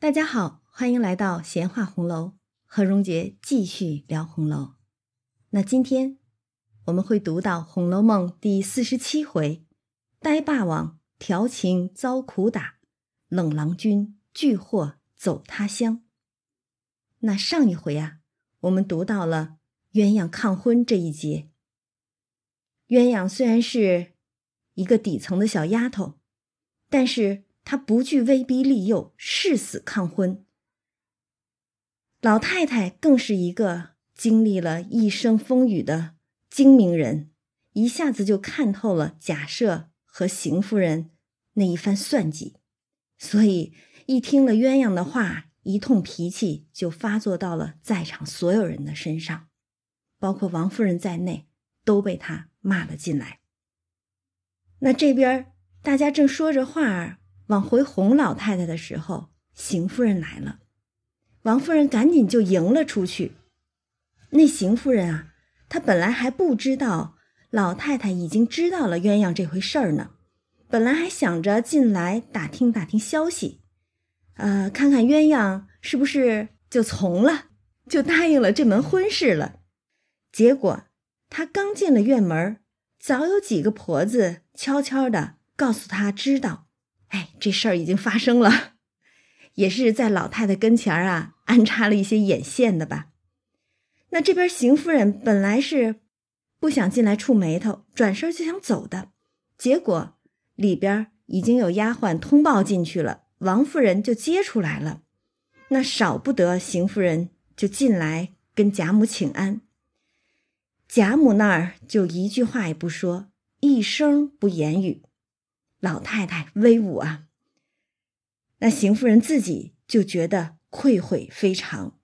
大家好，欢迎来到闲话红楼，和荣杰继续聊红楼。那今天我们会读到《红楼梦》第四十七回：呆霸王调情遭苦打，冷郎君拒祸走他乡。那上一回啊，我们读到了鸳鸯抗婚这一节。鸳鸯虽然是一个底层的小丫头，但是。他不惧威逼利诱，誓死抗婚。老太太更是一个经历了一生风雨的精明人，一下子就看透了贾赦和邢夫人那一番算计，所以一听了鸳鸯的话，一通脾气就发作到了在场所有人的身上，包括王夫人在内，都被他骂了进来。那这边大家正说着话儿。往回哄老太太的时候，邢夫人来了，王夫人赶紧就迎了出去。那邢夫人啊，她本来还不知道老太太已经知道了鸳鸯这回事儿呢，本来还想着进来打听打听消息，呃，看看鸳鸯是不是就从了，就答应了这门婚事了。结果她刚进了院门，早有几个婆子悄悄的告诉她知道。哎，这事儿已经发生了，也是在老太太跟前儿啊安插了一些眼线的吧。那这边邢夫人本来是不想进来触眉头，转身就想走的，结果里边已经有丫鬟通报进去了，王夫人就接出来了。那少不得邢夫人就进来跟贾母请安，贾母那儿就一句话也不说，一声不言语。老太太威武啊！那邢夫人自己就觉得愧悔非常。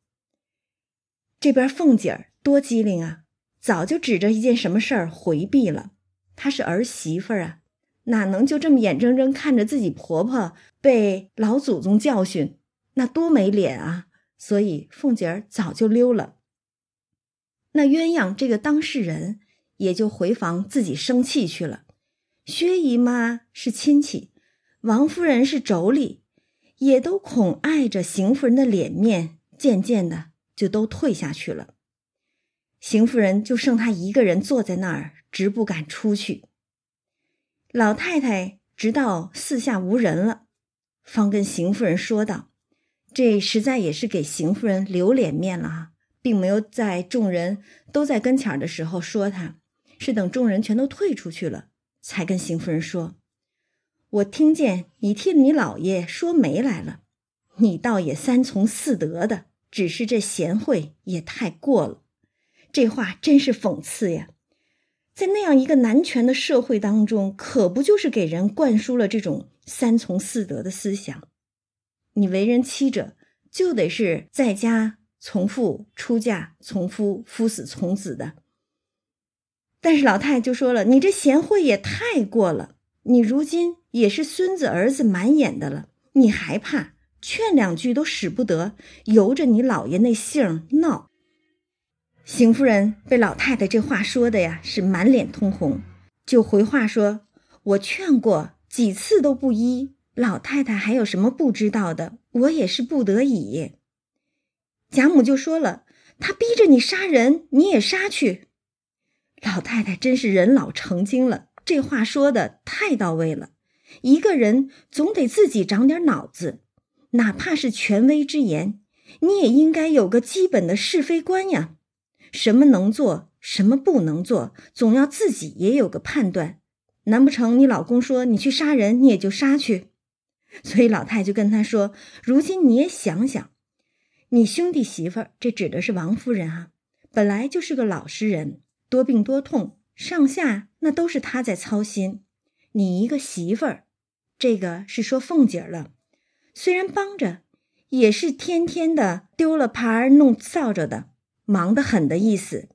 这边凤姐儿多机灵啊，早就指着一件什么事儿回避了。她是儿媳妇儿啊，哪能就这么眼睁睁看着自己婆婆被老祖宗教训？那多没脸啊！所以凤姐儿早就溜了。那鸳鸯这个当事人也就回房自己生气去了。薛姨妈是亲戚，王夫人是妯娌，也都恐碍着邢夫人的脸面，渐渐的就都退下去了。邢夫人就剩她一个人坐在那儿，直不敢出去。老太太直到四下无人了，方跟邢夫人说道：“这实在也是给邢夫人留脸面了啊，并没有在众人都在跟前的时候说她，是等众人全都退出去了。”才跟邢夫人说：“我听见你替你老爷说媒来了，你倒也三从四德的，只是这贤惠也太过了。这话真是讽刺呀！在那样一个男权的社会当中，可不就是给人灌输了这种三从四德的思想？你为人妻者，就得是在家从父，出嫁从夫，夫死从子的。”但是老太太就说了：“你这贤惠也太过了，你如今也是孙子儿子满眼的了，你还怕劝两句都使不得，由着你老爷那性闹。”邢夫人被老太太这话说的呀，是满脸通红，就回话说：“我劝过几次都不依，老太太还有什么不知道的？我也是不得已。”贾母就说了：“他逼着你杀人，你也杀去。”老太太真是人老成精了，这话说的太到位了。一个人总得自己长点脑子，哪怕是权威之言，你也应该有个基本的是非观呀。什么能做，什么不能做，总要自己也有个判断。难不成你老公说你去杀人，你也就杀去？所以老太就跟他说：“如今你也想想，你兄弟媳妇儿，这指的是王夫人啊，本来就是个老实人。”多病多痛，上下那都是他在操心。你一个媳妇儿，这个是说凤姐了。虽然帮着，也是天天的丢了耙儿弄扫帚的，忙得很的意思。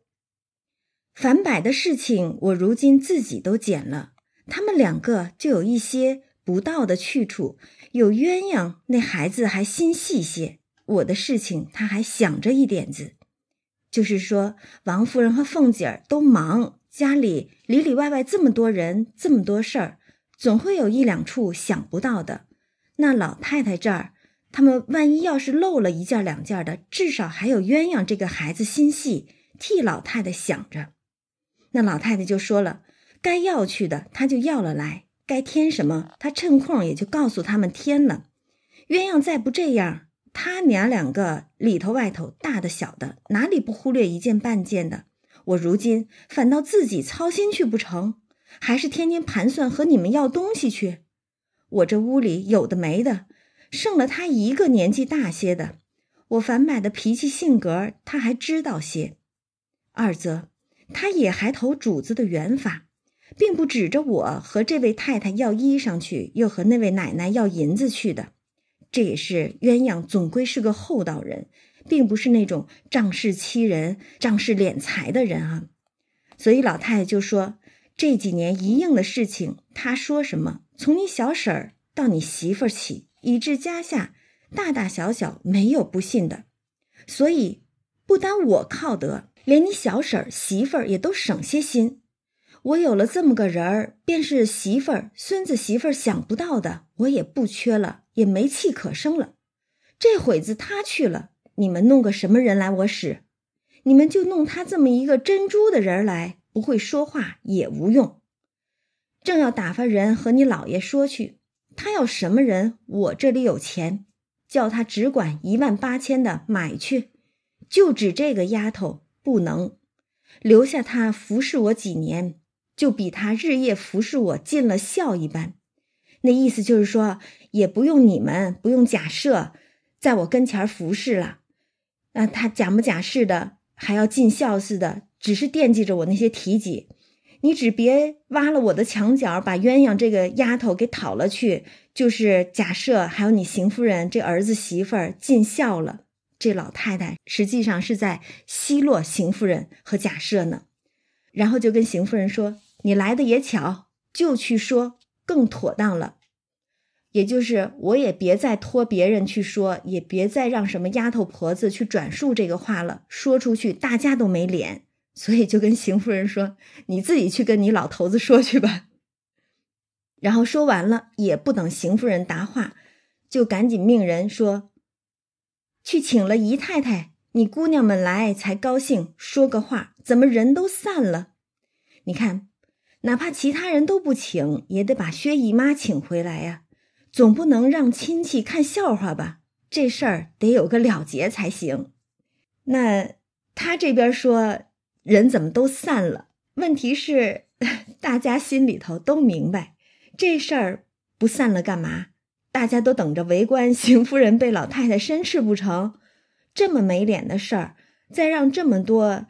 反摆的事情，我如今自己都减了。他们两个就有一些不到的去处。有鸳鸯那孩子还心细些，我的事情他还想着一点子。就是说，王夫人和凤姐儿都忙，家里里里外外这么多人，这么多事儿，总会有一两处想不到的。那老太太这儿他们万一要是漏了一件两件的，至少还有鸳鸯这个孩子心细，替老太太想着。那老太太就说了，该要去的她就要了来，该添什么，她趁空也就告诉他们添了。鸳鸯再不这样，他娘两个里头外头大的小的，哪里不忽略一件半件的？我如今反倒自己操心去不成？还是天天盘算和你们要东西去？我这屋里有的没的。剩了他一个年纪大些的，我反买的脾气性格他还知道些。二则，他也还投主子的缘法，并不指着我和这位太太要衣裳去，又和那位奶奶要银子去的。这也是鸳鸯总归是个厚道人，并不是那种仗势欺人、仗势敛财的人啊。所以老太太就说：这几年一应的事情，他说什么，从你小婶儿到你媳妇儿起。以至家下大大小小没有不信的，所以不单我靠得，连你小婶儿、媳妇儿也都省些心。我有了这么个人儿，便是媳妇儿、孙子媳妇儿想不到的，我也不缺了，也没气可生了。这会子他去了，你们弄个什么人来我使？你们就弄他这么一个珍珠的人来，不会说话也无用。正要打发人和你姥爷说去。他要什么人？我这里有钱，叫他只管一万八千的买去，就指这个丫头不能留下他服侍我几年，就比他日夜服侍我尽了孝一般。那意思就是说，也不用你们不用假设，在我跟前服侍了。那他假模假式的，还要尽孝似的，只是惦记着我那些提己。你只别挖了我的墙角，把鸳鸯这个丫头给讨了去。就是假设还有你邢夫人这儿子媳妇尽孝了，这老太太实际上是在奚落邢夫人和假设呢。然后就跟邢夫人说：“你来的也巧，就去说更妥当了。也就是我也别再托别人去说，也别再让什么丫头婆子去转述这个话了。说出去大家都没脸。”所以就跟邢夫人说：“你自己去跟你老头子说去吧。”然后说完了，也不等邢夫人答话，就赶紧命人说：“去请了姨太太，你姑娘们来才高兴，说个话。怎么人都散了？你看，哪怕其他人都不请，也得把薛姨妈请回来呀，总不能让亲戚看笑话吧？这事儿得有个了结才行。那他这边说。”人怎么都散了？问题是，大家心里头都明白，这事儿不散了干嘛？大家都等着围观邢夫人被老太太申斥不成？这么没脸的事儿，再让这么多，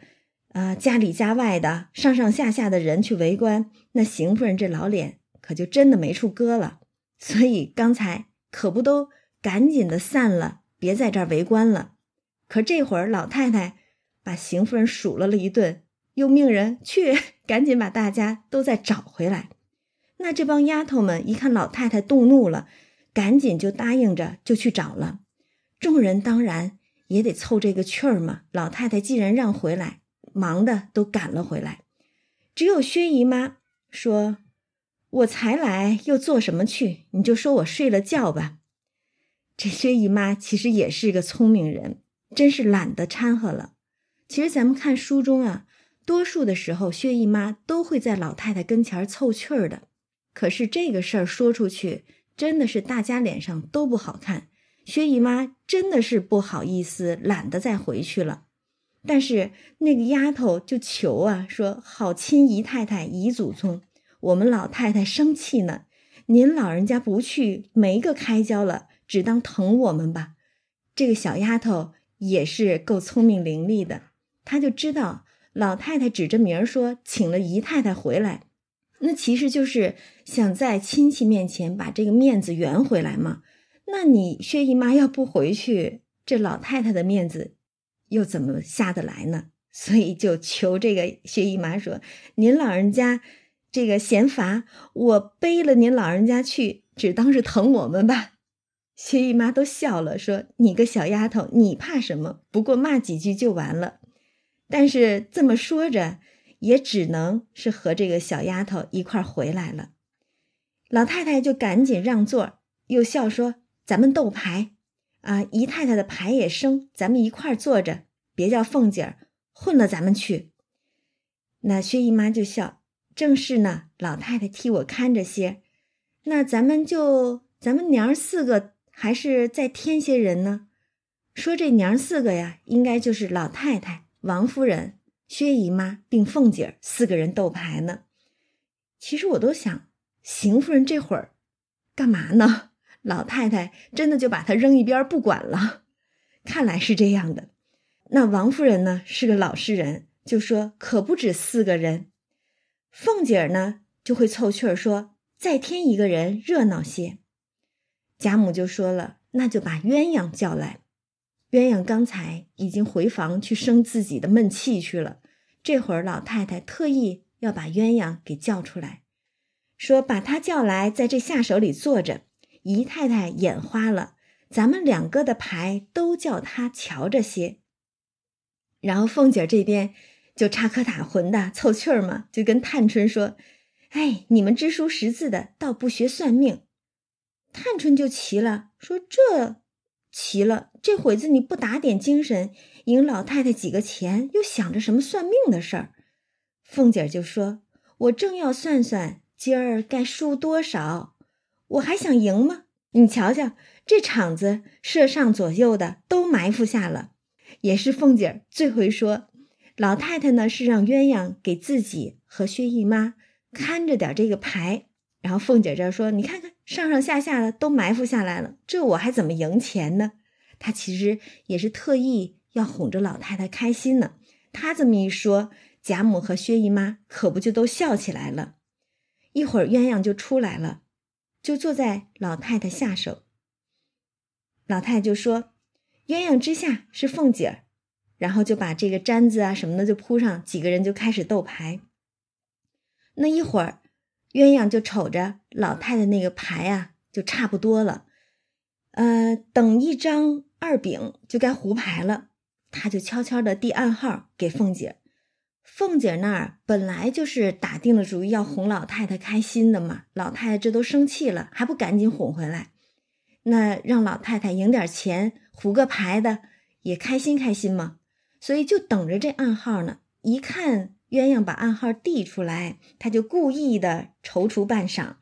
啊，家里家外的上上下下的人去围观，那邢夫人这老脸可就真的没处搁了。所以刚才可不都赶紧的散了，别在这儿围观了。可这会儿老太太。把邢夫人数落了一顿，又命人去 赶紧把大家都再找回来。那这帮丫头们一看老太太动怒了，赶紧就答应着就去找了。众人当然也得凑这个趣儿嘛。老太太既然让回来，忙的都赶了回来。只有薛姨妈说：“我才来，又做什么去？你就说我睡了觉吧。”这薛姨妈其实也是个聪明人，真是懒得掺和了。其实咱们看书中啊，多数的时候薛姨妈都会在老太太跟前凑趣儿的。可是这个事儿说出去，真的是大家脸上都不好看。薛姨妈真的是不好意思，懒得再回去了。但是那个丫头就求啊，说好亲姨太太、姨祖宗，我们老太太生气呢。您老人家不去，没个开交了，只当疼我们吧。这个小丫头也是够聪明伶俐的。她就知道老太太指着名儿说请了姨太太回来，那其实就是想在亲戚面前把这个面子圆回来嘛。那你薛姨妈要不回去，这老太太的面子又怎么下得来呢？所以就求这个薛姨妈说：“您老人家这个嫌乏，我背了您老人家去，只当是疼我们吧。”薛姨妈都笑了，说：“你个小丫头，你怕什么？不过骂几句就完了。”但是这么说着，也只能是和这个小丫头一块回来了。老太太就赶紧让座，又笑说：“咱们斗牌，啊，姨太太的牌也生，咱们一块儿坐着，别叫凤姐儿混了咱们去。”那薛姨妈就笑：“正是呢，老太太替我看着些，那咱们就咱们娘四个，还是再添些人呢？说这娘四个呀，应该就是老太太、王夫人、薛姨妈并凤姐儿四个人斗牌呢。其实我都想，邢夫人这会儿干嘛呢？”老太太真的就把他扔一边不管了，看来是这样的。那王夫人呢是个老实人，就说可不止四个人。凤姐儿呢就会凑趣儿说再添一个人热闹些。贾母就说了，那就把鸳鸯叫来。鸳鸯刚才已经回房去生自己的闷气去了，这会儿老太太特意要把鸳鸯给叫出来，说把他叫来，在这下手里坐着。姨太太眼花了，咱们两个的牌都叫她瞧着些。然后凤姐这边就插科打诨的凑趣儿嘛，就跟探春说：“哎，你们知书识字的，倒不学算命。”探春就急了，说：“这奇了，这会子你不打点精神，赢老太太几个钱，又想着什么算命的事儿？”凤姐就说：“我正要算算今儿该输多少。”我还想赢吗？你瞧瞧，这场子设上左右的都埋伏下了。也是凤姐儿最会说，老太太呢是让鸳鸯给自己和薛姨妈看着点这个牌。然后凤姐这说：“你看看上上下下的都埋伏下来了，这我还怎么赢钱呢？”她其实也是特意要哄着老太太开心呢。她这么一说，贾母和薛姨妈可不就都笑起来了。一会儿鸳鸯就出来了。就坐在老太太下手，老太太就说：“鸳鸯之下是凤姐儿。”然后就把这个毡子啊什么的就铺上，几个人就开始斗牌。那一会儿，鸳鸯就瞅着老太太那个牌啊，就差不多了。呃，等一张二饼就该胡牌了，他就悄悄的递暗号给凤姐儿。凤姐那儿本来就是打定了主意要哄老太太开心的嘛，老太太这都生气了，还不赶紧哄回来？那让老太太赢点钱，胡个牌的也开心开心嘛。所以就等着这暗号呢。一看鸳鸯把暗号递出来，他就故意的踌躇半晌，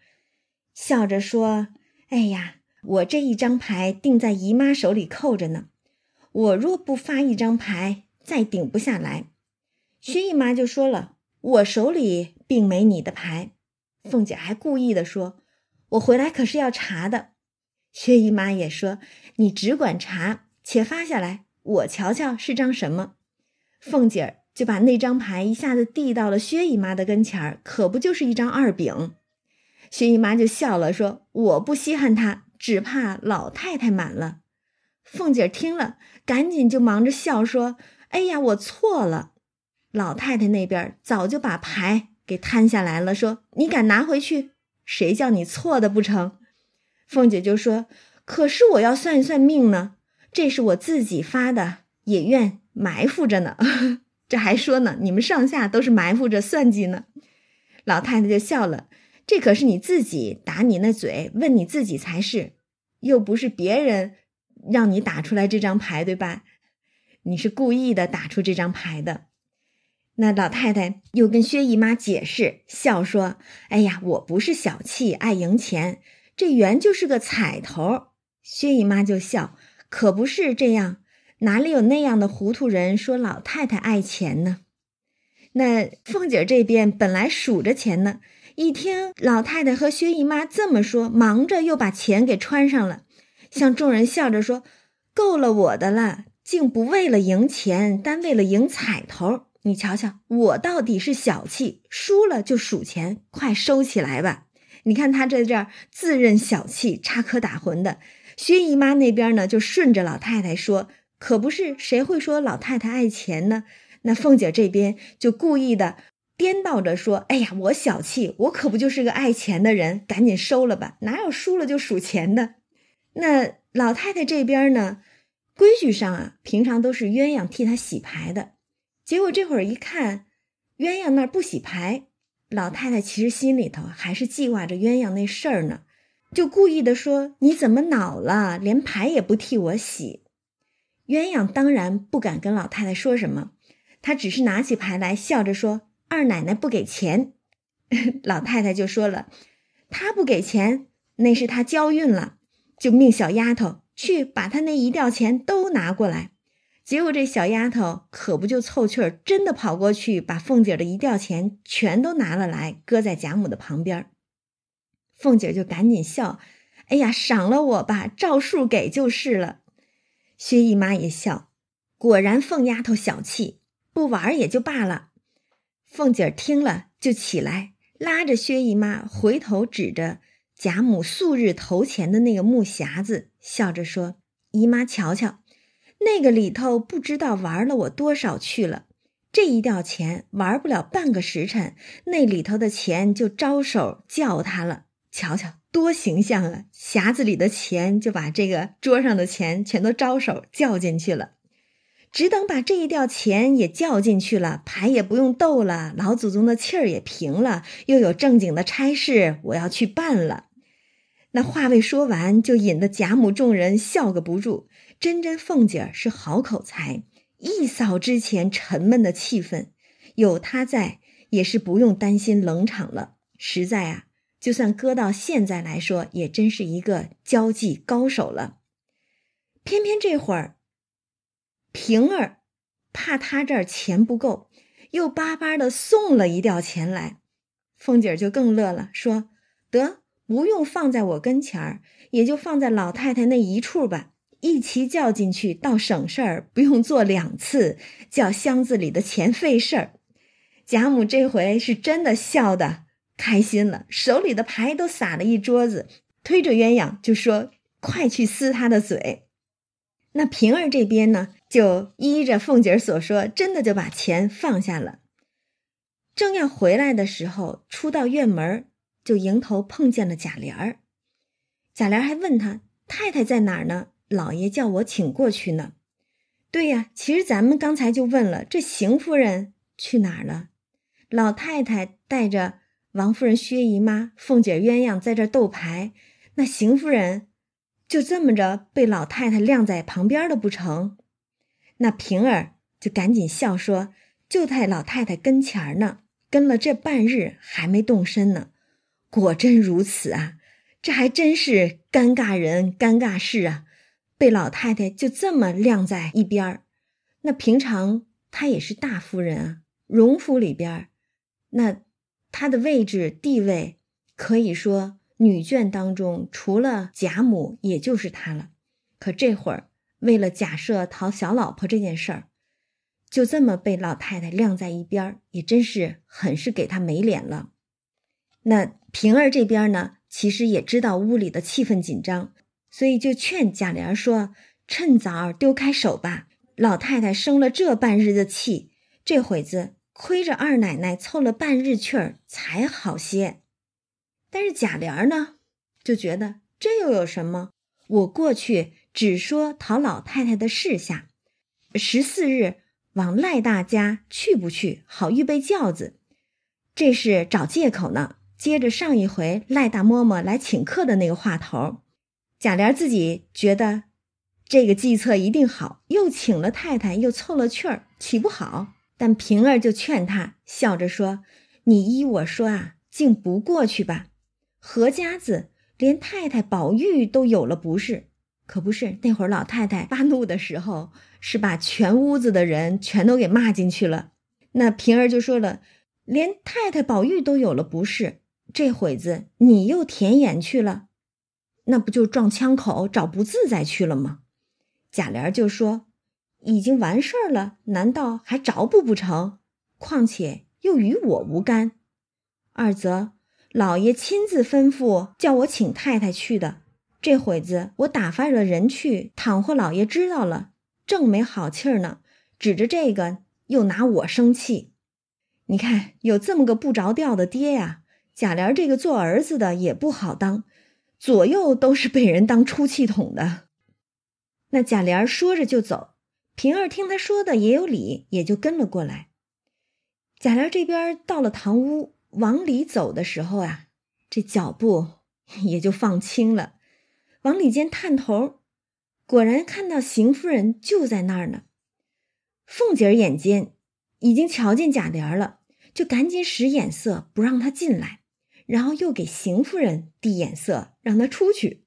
笑着说：“哎呀，我这一张牌定在姨妈手里扣着呢，我若不发一张牌，再顶不下来。”薛姨妈就说了：“我手里并没你的牌。”凤姐还故意的说：“我回来可是要查的。”薛姨妈也说：“你只管查，且发下来，我瞧瞧是张什么。”凤姐儿就把那张牌一下子递到了薛姨妈的跟前儿，可不就是一张二饼？薛姨妈就笑了，说：“我不稀罕它，只怕老太太满了。”凤姐听了，赶紧就忙着笑说：“哎呀，我错了。”老太太那边早就把牌给摊下来了，说：“你敢拿回去？谁叫你错的不成？”凤姐就说：“可是我要算一算命呢，这是我自己发的，也愿埋伏着呢。这还说呢，你们上下都是埋伏着算计呢。”老太太就笑了：“这可是你自己打你那嘴，问你自己才是，又不是别人让你打出来这张牌，对吧？你是故意的打出这张牌的。”那老太太又跟薛姨妈解释，笑说：“哎呀，我不是小气，爱赢钱，这原就是个彩头。”薛姨妈就笑：“可不是这样，哪里有那样的糊涂人说老太太爱钱呢？”那凤姐这边本来数着钱呢，一听老太太和薛姨妈这么说，忙着又把钱给穿上了，向众人笑着说：“够了我的了，竟不为了赢钱，单为了赢彩头。”你瞧瞧，我到底是小气，输了就数钱，快收起来吧。你看他在这儿自认小气，插科打诨的。薛姨妈那边呢，就顺着老太太说，可不是谁会说老太太爱钱呢？那凤姐这边就故意的颠倒着说：“哎呀，我小气，我可不就是个爱钱的人，赶紧收了吧，哪有输了就数钱的？”那老太太这边呢，规矩上啊，平常都是鸳鸯替她洗牌的。结果这会儿一看，鸳鸯那儿不洗牌，老太太其实心里头还是记挂着鸳鸯那事儿呢。就故意的说：“你怎么恼了？连牌也不替我洗。”鸳鸯当然不敢跟老太太说什么，他只是拿起牌来，笑着说：“二奶奶不给钱。” 老太太就说了：“她不给钱，那是她交运了，就命小丫头去把她那一吊钱都拿过来。”结果这小丫头可不就凑趣儿，真的跑过去把凤姐的一吊钱全都拿了来，搁在贾母的旁边。凤姐就赶紧笑：“哎呀，赏了我吧，照数给就是了。”薛姨妈也笑，果然凤丫头小气，不玩也就罢了。凤姐听了就起来，拉着薛姨妈回头指着贾母素日头前的那个木匣子，笑着说：“姨妈瞧瞧，那个里头不知道玩了我多少去了。这一吊钱玩不了半个时辰，那里头的钱就招手叫他了。瞧瞧。”多形象啊！匣子里的钱就把这个桌上的钱全都招手叫进去了。只等把这一吊钱也叫进去了，牌也不用斗了，老祖宗的气儿也平了，又有正经的差事我要去办了。那话未说完，就引得贾母众人笑个不住。真真凤姐儿是好口才，一扫之前沉闷的气氛，有她在，也是不用担心冷场了。实在啊。就算搁到现在来说，也真是一个交际高手了。偏偏这会儿，平儿怕他这儿钱不够，又巴巴的送了一吊钱来。凤姐儿就更乐了，说：“得，不用放在我跟前儿，也就放在老太太那一处吧，一齐叫进去，倒省事儿，不用做两次，叫箱子里的钱费事儿。”贾母这回是真的笑的。开心了，手里的牌都撒了一桌子，推着鸳鸯就说：“快去撕他的嘴。”那平儿这边呢，就依着凤姐所说，真的就把钱放下了。正要回来的时候，出到院门，就迎头碰见了贾琏儿。贾琏还问他：“太太在哪儿呢？”老爷叫我请过去呢。对呀，其实咱们刚才就问了，这邢夫人去哪儿了？老太太带着。王夫人、薛姨妈、凤姐、鸳鸯在这斗牌，那邢夫人就这么着被老太太晾在旁边了，不成？那平儿就赶紧笑说：“就在老太太跟前儿呢，跟了这半日还没动身呢。果真如此啊！这还真是尴尬人、尴尬事啊！被老太太就这么晾在一边儿那平常她也是大夫人啊，荣府里边那。”她的位置地位，可以说女眷当中除了贾母，也就是她了。可这会儿为了假设讨小老婆这件事儿，就这么被老太太晾在一边儿，也真是很是给她没脸了。那平儿这边呢，其实也知道屋里的气氛紧张，所以就劝贾琏说：“趁早丢开手吧，老太太生了这半日的气，这会子。”亏着二奶奶凑了半日趣儿才好些，但是贾琏呢就觉得这又有什么？我过去只说讨老太太的事下，十四日往赖大家去不去？好预备轿子，这是找借口呢。接着上一回赖大嬷嬷来请客的那个话头，贾琏自己觉得这个计策一定好，又请了太太，又凑了趣儿，岂不好？但平儿就劝他，笑着说：“你依我说啊，竟不过去吧。何家子连太太宝玉都有了不是？可不是那会儿老太太发怒的时候，是把全屋子的人全都给骂进去了。那平儿就说了，连太太宝玉都有了不是？这会子你又填眼去了，那不就撞枪口找不自在去了吗？”贾琏就说。已经完事儿了，难道还着补不成？况且又与我无干。二则老爷亲自吩咐叫我请太太去的，这会子我打发了人去，倘或老爷知道了，正没好气儿呢。指着这个又拿我生气。你看有这么个不着调的爹呀，贾琏这个做儿子的也不好当，左右都是被人当出气筒的。那贾琏说着就走。平儿听他说的也有理，也就跟了过来。贾琏这边到了堂屋，往里走的时候啊，这脚步也就放轻了，往里间探头，果然看到邢夫人就在那儿呢。凤姐儿眼尖，已经瞧见贾琏了，就赶紧使眼色不让他进来，然后又给邢夫人递眼色，让她出去。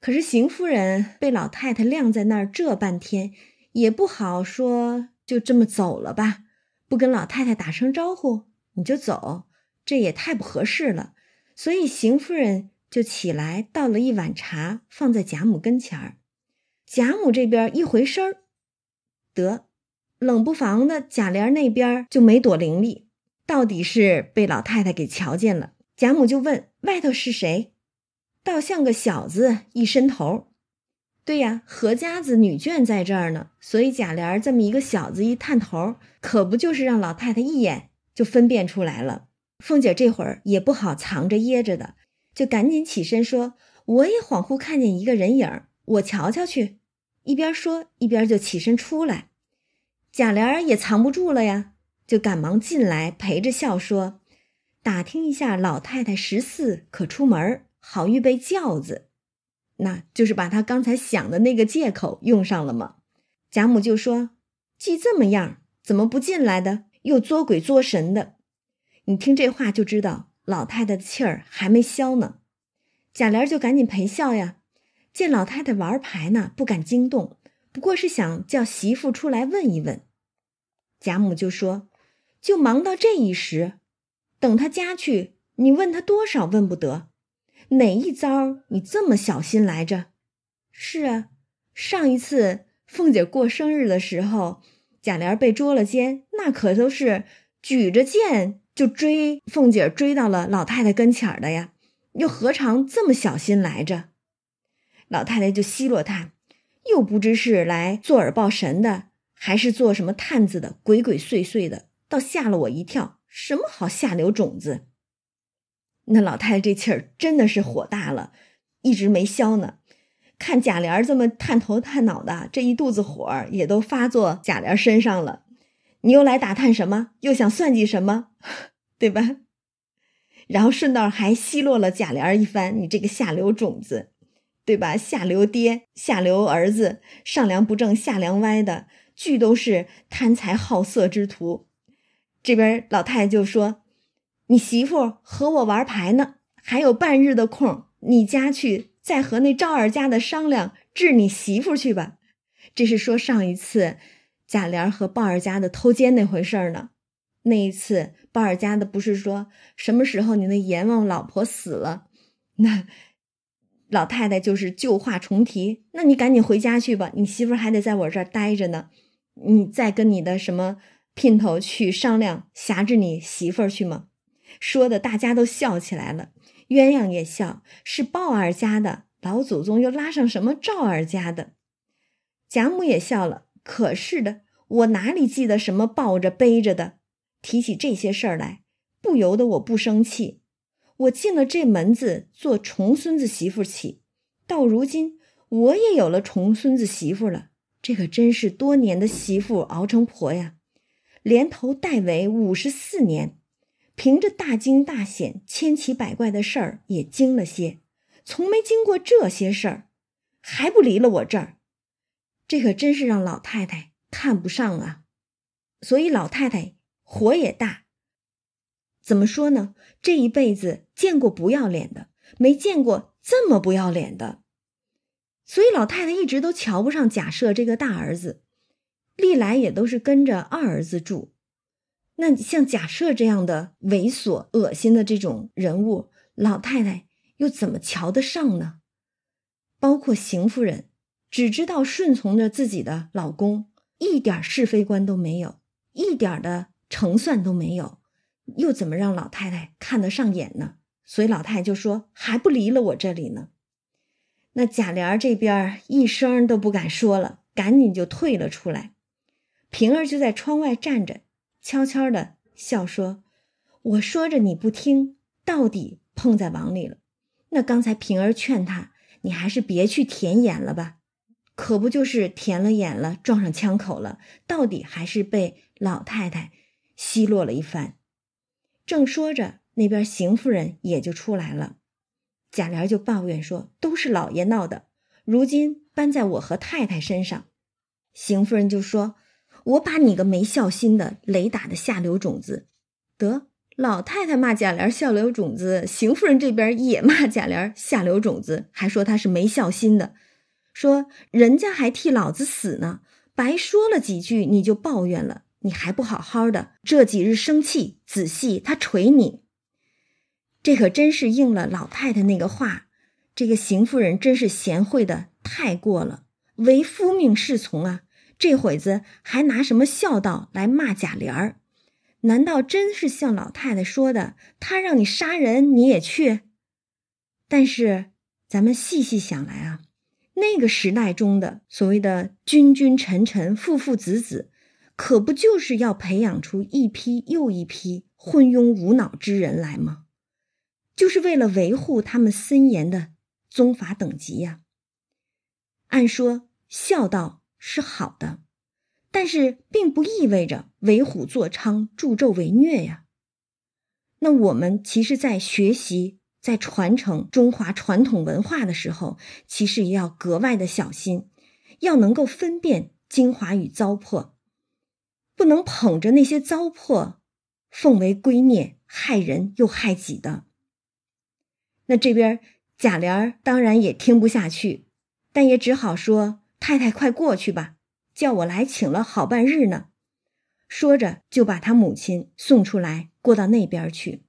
可是邢夫人被老太太晾在那儿这半天，也不好说就这么走了吧，不跟老太太打声招呼你就走，这也太不合适了。所以邢夫人就起来倒了一碗茶，放在贾母跟前儿。贾母这边一回身儿，得。冷不防的，贾琏那边就没躲灵力，到底是被老太太给瞧见了。贾母就问：“外头是谁？”倒像个小子，一伸头。对呀，何家子女眷在这儿呢。所以贾琏这么一个小子一探头，可不就是让老太太一眼就分辨出来了。凤姐这会儿也不好藏着掖着的，就赶紧起身说：“我也恍惚看见一个人影，我瞧瞧去。”一边说一边就起身出来。贾琏也藏不住了呀，就赶忙进来陪着笑说：“打听一下老太太十四可出门，好预备轿子。”那就是把他刚才想的那个借口用上了吗？贾母就说：“既这么样，怎么不进来的？又作鬼作神的。”你听这话就知道老太太的气儿还没消呢。贾琏就赶紧陪笑呀，见老太太玩牌呢，不敢惊动。不过是想叫媳妇出来问一问，贾母就说：“就忙到这一时，等他家去，你问他多少问不得。哪一遭你这么小心来着？是啊，上一次凤姐过生日的时候，贾琏被捉了奸，那可都是举着剑就追凤姐，追到了老太太跟前的呀，又何尝这么小心来着？老太太就奚落他。”又不知是来做耳报神的，还是做什么探子的，鬼鬼祟祟的，倒吓了我一跳。什么好下流种子？那老太太这气儿真的是火大了，一直没消呢。看贾琏这么探头探脑的，这一肚子火也都发作贾琏身上了。你又来打探什么？又想算计什么？对吧？然后顺道还奚落了贾琏一番，你这个下流种子。对吧？下流爹、下流儿子，上梁不正下梁歪的，俱都是贪财好色之徒。这边老太太就说：“你媳妇和我玩牌呢，还有半日的空，你家去再和那赵二家的商量治你媳妇去吧。”这是说上一次贾琏和鲍二家的偷奸那回事儿呢。那一次鲍二家的不是说什么时候你那阎王老婆死了，那。老太太就是旧话重提，那你赶紧回家去吧，你媳妇还得在我这儿待着呢。你再跟你的什么姘头去商量辖制你媳妇儿去吗？说的大家都笑起来了，鸳鸯也笑，是鲍二家的老祖宗又拉上什么赵二家的？贾母也笑了，可是的，我哪里记得什么抱着背着的？提起这些事儿来，不由得我不生气。我进了这门子做重孙子媳妇起，到如今我也有了重孙子媳妇了。这可真是多年的媳妇熬成婆呀！连头带尾五十四年，凭着大惊大险、千奇百怪的事儿也惊了些，从没经过这些事儿，还不离了我这儿，这可真是让老太太看不上啊！所以老太太火也大。怎么说呢？这一辈子见过不要脸的，没见过这么不要脸的。所以老太太一直都瞧不上贾赦这个大儿子，历来也都是跟着二儿子住。那像贾赦这样的猥琐、恶心的这种人物，老太太又怎么瞧得上呢？包括邢夫人，只知道顺从着自己的老公，一点是非观都没有，一点的成算都没有。又怎么让老太太看得上眼呢？所以老太太就说：“还不离了我这里呢。”那贾琏这边一声都不敢说了，赶紧就退了出来。平儿就在窗外站着，悄悄的笑说：“我说着你不听，到底碰在网里了。那刚才平儿劝他，你还是别去填眼了吧，可不就是填了眼了，撞上枪口了，到底还是被老太太奚落了一番。”正说着，那边邢夫人也就出来了。贾琏就抱怨说：“都是老爷闹的，如今搬在我和太太身上。”邢夫人就说：“我把你个没孝心的，雷打的下流种子！”得，老太太骂贾琏下流种子，邢夫人这边也骂贾琏下流种子，还说他是没孝心的，说人家还替老子死呢，白说了几句你就抱怨了，你还不好好的，这几日生气，仔细他捶你。这可真是应了老太太那个话，这个邢夫人真是贤惠的太过了，为夫命是从啊！这会子还拿什么孝道来骂贾琏儿？难道真是像老太太说的，他让你杀人你也去？但是咱们细细想来啊，那个时代中的所谓的君君臣臣、父父子子，可不就是要培养出一批又一批昏庸无脑之人来吗？就是为了维护他们森严的宗法等级呀。按说孝道是好的，但是并不意味着为虎作伥、助纣为虐呀。那我们其实，在学习、在传承中华传统文化的时候，其实也要格外的小心，要能够分辨精华与糟粕，不能捧着那些糟粕，奉为圭臬，害人又害己的。那这边贾琏当然也听不下去，但也只好说：“太太快过去吧，叫我来请了好半日呢。”说着就把他母亲送出来，过到那边去。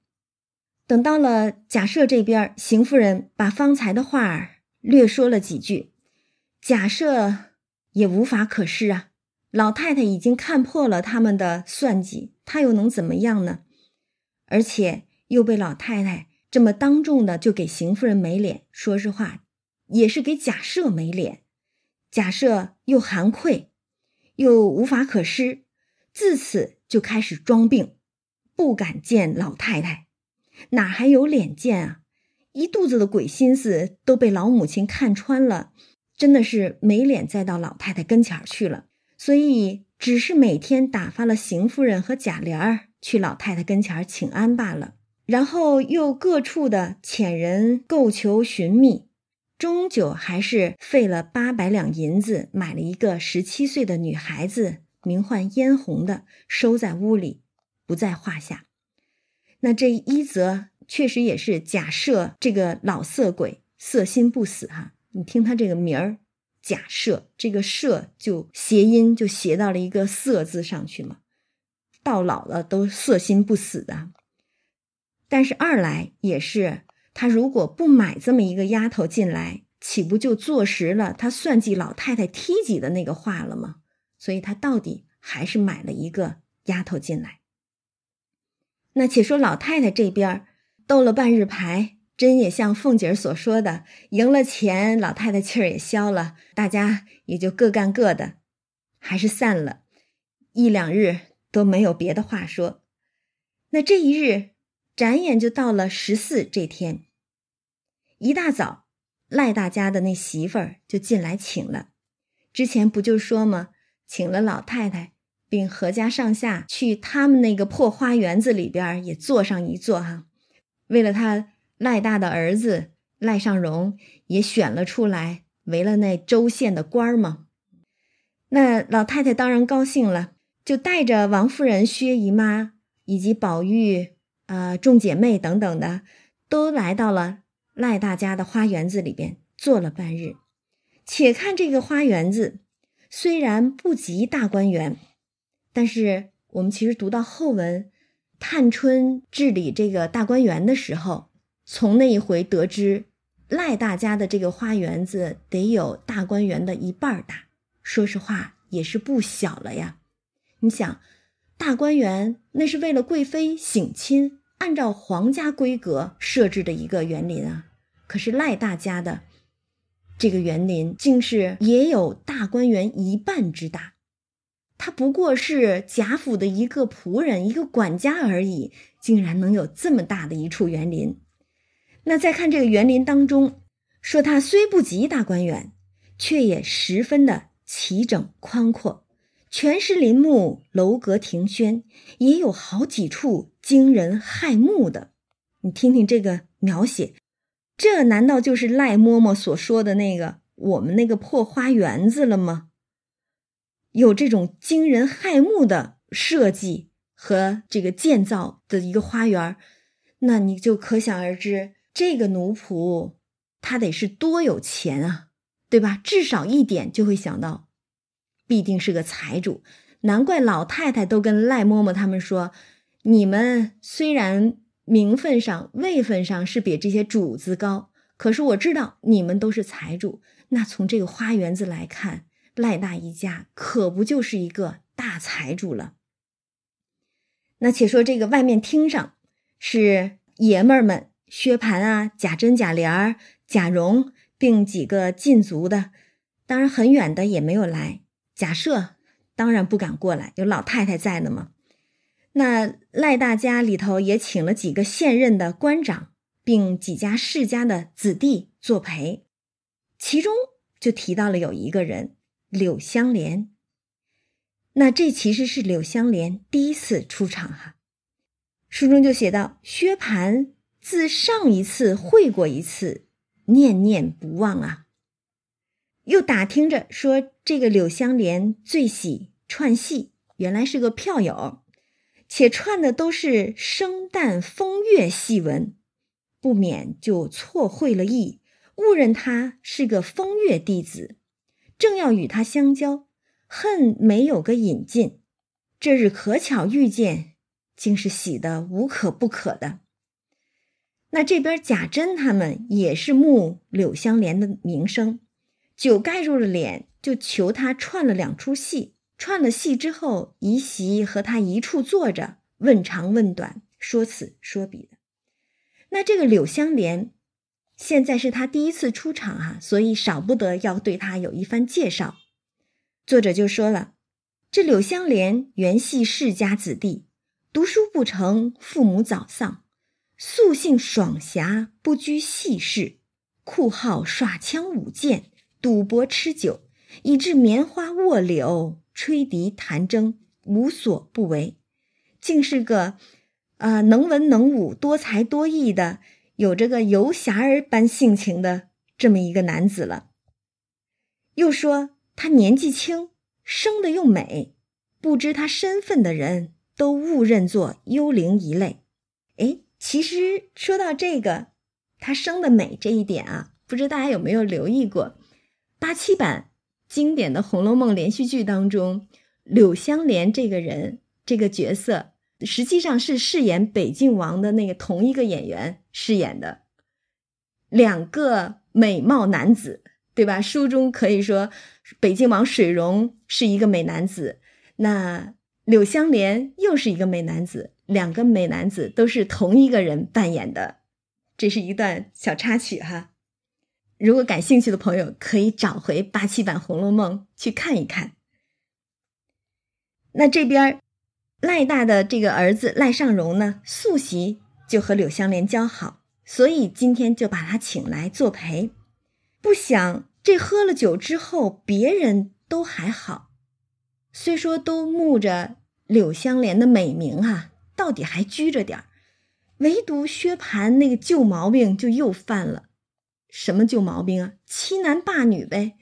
等到了贾赦这边，邢夫人把方才的话儿略说了几句，贾赦也无法可施啊。老太太已经看破了他们的算计，他又能怎么样呢？而且又被老太太。这么当众的就给邢夫人没脸，说实话，也是给贾赦没脸。假设又含愧，又无法可施，自此就开始装病，不敢见老太太，哪还有脸见啊？一肚子的鬼心思都被老母亲看穿了，真的是没脸再到老太太跟前去了。所以，只是每天打发了邢夫人和贾琏儿去老太太跟前请安罢了。然后又各处的遣人购求寻觅，终究还是费了八百两银子买了一个十七岁的女孩子，名唤嫣红的，收在屋里，不在话下。那这一则确实也是假设这个老色鬼色心不死哈。你听他这个名儿，假设这个“设”就谐音就谐到了一个“色”字上去嘛，到老了都色心不死的。但是二来也是，他如果不买这么一个丫头进来，岂不就坐实了他算计老太太梯级的那个话了吗？所以他到底还是买了一个丫头进来。那且说老太太这边斗了半日牌，真也像凤姐所说的，赢了钱，老太太气儿也消了，大家也就各干各的，还是散了，一两日都没有别的话说。那这一日。转眼就到了十四这天，一大早，赖大家的那媳妇儿就进来请了。之前不就说吗？请了老太太，并阖家上下去他们那个破花园子里边也坐上一坐哈。为了他赖大的儿子赖尚荣也选了出来，为了那州县的官儿嘛。那老太太当然高兴了，就带着王夫人、薛姨妈以及宝玉。呃，众姐妹等等的，都来到了赖大家的花园子里边坐了半日。且看这个花园子，虽然不及大观园，但是我们其实读到后文，探春治理这个大观园的时候，从那一回得知，赖大家的这个花园子得有大观园的一半大。说实话，也是不小了呀。你想。大观园那是为了贵妃省亲，按照皇家规格设置的一个园林啊。可是赖大家的这个园林，竟是也有大观园一半之大。他不过是贾府的一个仆人、一个管家而已，竟然能有这么大的一处园林。那再看这个园林当中，说它虽不及大观园，却也十分的齐整宽阔。全是林木，楼阁亭轩，也有好几处惊人骇目的。你听听这个描写，这难道就是赖嬷嬷所说的那个我们那个破花园子了吗？有这种惊人骇目的设计和这个建造的一个花园，那你就可想而知，这个奴仆他得是多有钱啊，对吧？至少一点就会想到，必定是个财主。难怪老太太都跟赖嬷嬷他们说：“你们虽然名分上、位分上是比这些主子高，可是我知道你们都是财主。那从这个花园子来看。”赖大一家可不就是一个大财主了？那且说这个外面厅上是爷们儿们，薛蟠啊、贾珍、贾琏儿、贾蓉，并几个禁足的，当然很远的也没有来。假设当然不敢过来，有老太太在呢嘛。那赖大家里头也请了几个现任的官长，并几家世家的子弟作陪，其中就提到了有一个人。柳香莲，那这其实是柳香莲第一次出场哈。书中就写到，薛蟠自上一次会过一次，念念不忘啊。又打听着说，这个柳香莲最喜串戏，原来是个票友，且串的都是生旦风月戏文，不免就错会了意，误认他是个风月弟子。正要与他相交，恨没有个引进。这日可巧遇见，竟是喜得无可不可的。那这边贾珍他们也是慕柳香莲的名声，酒盖住了脸，就求他串了两出戏。串了戏之后，移席和他一处坐着，问长问短，说此说彼的。那这个柳香莲。现在是他第一次出场哈，所以少不得要对他有一番介绍。作者就说了：“这柳香莲原系世家子弟，读书不成，父母早丧，素性爽侠，不拘细事，酷好耍枪舞剑，赌博吃酒，以致棉花卧柳，吹笛弹筝，无所不为，竟是个啊能文能武、多才多艺的。”有这个游侠儿般性情的这么一个男子了，又说他年纪轻，生的又美，不知他身份的人都误认作幽灵一类。哎，其实说到这个，他生的美这一点啊，不知大家有没有留意过？八七版经典的《红楼梦》连续剧当中，柳湘莲这个人这个角色。实际上是饰演北静王的那个同一个演员饰演的两个美貌男子，对吧？书中可以说北静王水溶是一个美男子，那柳湘莲又是一个美男子，两个美男子都是同一个人扮演的，这是一段小插曲哈。如果感兴趣的朋友可以找回八七版《红楼梦》去看一看。那这边。赖大的这个儿子赖尚荣呢，素习就和柳香莲交好，所以今天就把他请来作陪。不想这喝了酒之后，别人都还好，虽说都慕着柳香莲的美名啊，到底还拘着点儿，唯独薛蟠那个旧毛病就又犯了。什么旧毛病啊？欺男霸女呗。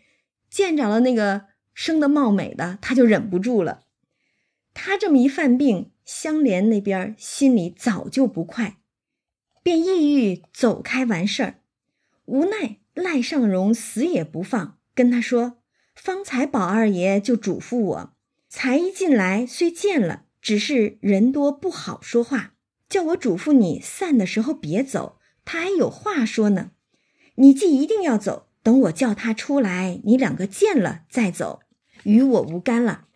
见着了那个生的貌美的，他就忍不住了。他这么一犯病，香莲那边心里早就不快，便意欲走开完事儿。无奈赖尚荣死也不放，跟他说：“方才宝二爷就嘱咐我，才一进来虽见了，只是人多不好说话，叫我嘱咐你散的时候别走，他还有话说呢。你既一定要走，等我叫他出来，你两个见了再走，与我无干了。”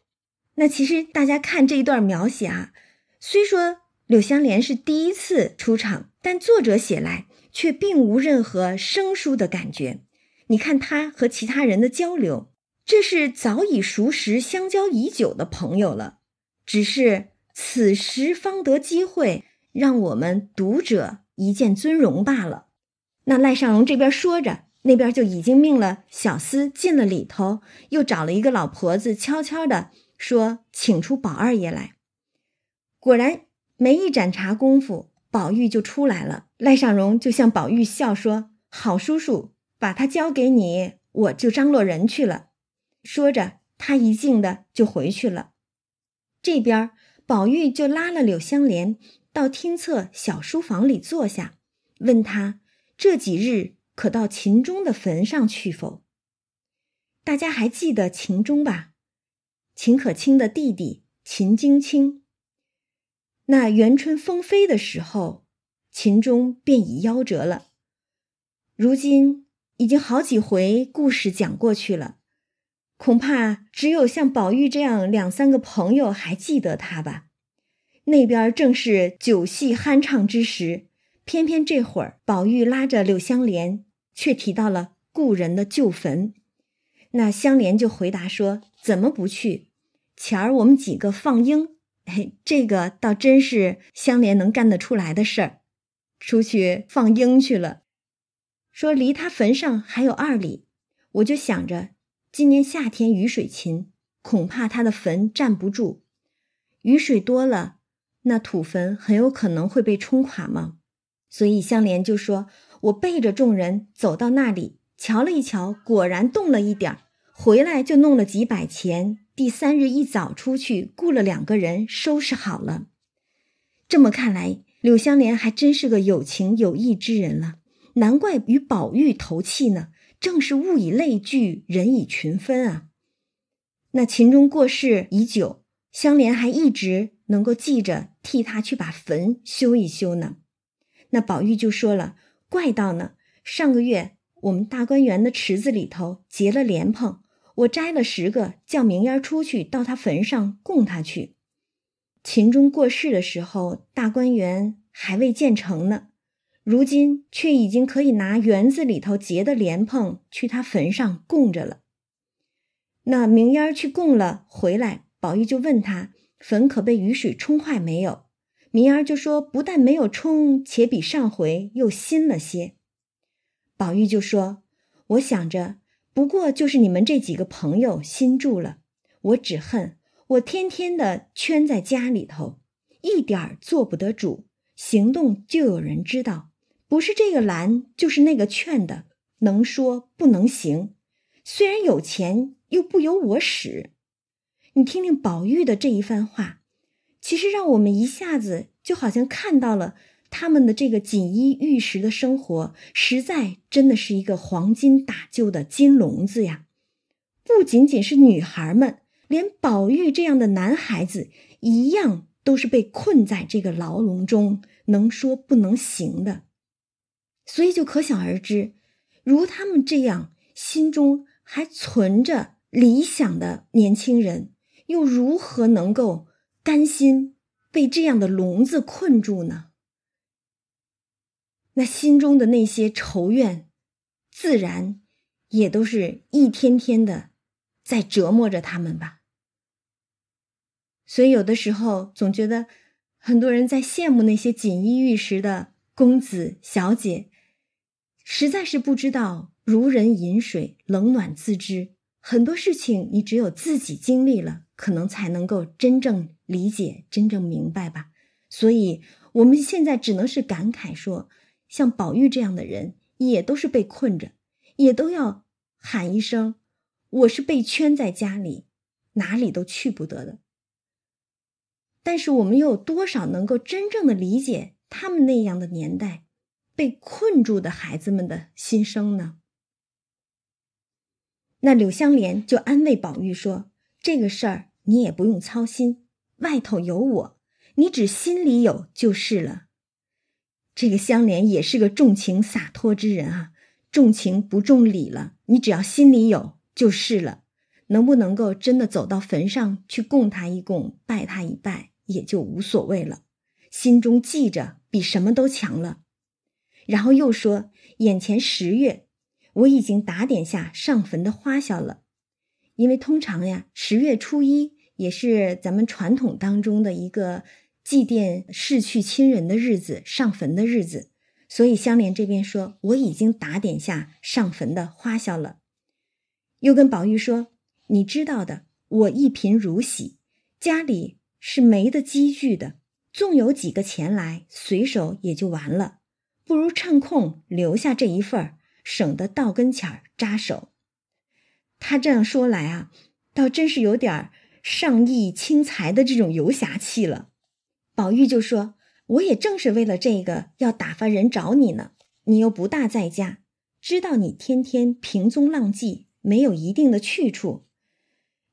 那其实大家看这一段描写啊，虽说柳湘莲是第一次出场，但作者写来却并无任何生疏的感觉。你看他和其他人的交流，这是早已熟识、相交已久的朋友了，只是此时方得机会让我们读者一见尊荣罢了。那赖尚荣这边说着，那边就已经命了小厮进了里头，又找了一个老婆子，悄悄的。说：“请出宝二爷来。”果然没一盏茶功夫，宝玉就出来了。赖尚荣就向宝玉笑说：“好叔叔把他交给你，我就张罗人去了。”说着，他一径的就回去了。这边，宝玉就拉了柳香莲到厅侧小书房里坐下，问他这几日可到秦钟的坟上去否？大家还记得秦钟吧？秦可卿的弟弟秦京卿。那元春封妃的时候，秦钟便已夭折了。如今已经好几回故事讲过去了。恐怕只有像宝玉这样两三个朋友还记得他吧。那边正是酒戏酣畅之时，偏偏这会儿宝玉拉着柳香莲，却提到了故人的旧坟。那香莲就回答说：“怎么不去？前儿我们几个放鹰，哎，这个倒真是香莲能干得出来的事儿，出去放鹰去了。说离他坟上还有二里，我就想着。”今年夏天雨水勤，恐怕他的坟站不住。雨水多了，那土坟很有可能会被冲垮吗？所以香莲就说：“我背着众人走到那里，瞧了一瞧，果然动了一点儿。回来就弄了几百钱。第三日一早出去，雇了两个人收拾好了。这么看来，柳香莲还真是个有情有义之人了，难怪与宝玉投契呢。”正是物以类聚，人以群分啊。那秦钟过世已久，香莲还一直能够记着替他去把坟修一修呢。那宝玉就说了：“怪道呢，上个月我们大观园的池子里头结了莲蓬，我摘了十个，叫明烟出去到他坟上供他去。秦钟过世的时候，大观园还未建成呢。”如今却已经可以拿园子里头结的莲蓬去他坟上供着了。那明烟去供了，回来，宝玉就问他坟可被雨水冲坏没有？明儿就说不但没有冲，且比上回又新了些。宝玉就说：“我想着，不过就是你们这几个朋友新住了，我只恨我天天的圈在家里头，一点儿做不得主，行动就有人知道。”不是这个拦，就是那个劝的，能说不能行。虽然有钱，又不由我使。你听听宝玉的这一番话，其实让我们一下子就好像看到了他们的这个锦衣玉食的生活，实在真的是一个黄金打旧的金笼子呀！不仅仅是女孩们，连宝玉这样的男孩子一样，都是被困在这个牢笼中，能说不能行的。所以就可想而知，如他们这样心中还存着理想的年轻人，又如何能够甘心被这样的笼子困住呢？那心中的那些仇怨，自然也都是一天天的在折磨着他们吧。所以有的时候总觉得，很多人在羡慕那些锦衣玉食的公子小姐。实在是不知道如人饮水，冷暖自知。很多事情你只有自己经历了，可能才能够真正理解、真正明白吧。所以，我们现在只能是感慨说，像宝玉这样的人，也都是被困着，也都要喊一声：“我是被圈在家里，哪里都去不得的。”但是，我们又有多少能够真正的理解他们那样的年代？被困住的孩子们的心声呢？那柳香莲就安慰宝玉说：“这个事儿你也不用操心，外头有我，你只心里有就是了。”这个香莲也是个重情洒脱之人啊，重情不重礼了。你只要心里有就是了，能不能够真的走到坟上去供他一供，拜他一拜，也就无所谓了。心中记着，比什么都强了。然后又说：“眼前十月，我已经打点下上坟的花销了。因为通常呀，十月初一也是咱们传统当中的一个祭奠逝去亲人的日子，上坟的日子。所以香莲这边说，我已经打点下上坟的花销了。又跟宝玉说：‘你知道的，我一贫如洗，家里是没得积聚的，纵有几个钱来，随手也就完了。’”不如趁空留下这一份儿，省得到跟前儿扎手。他这样说来啊，倒真是有点儿上义轻财的这种游侠气了。宝玉就说：“我也正是为了这个要打发人找你呢，你又不大在家，知道你天天平踪浪迹，没有一定的去处。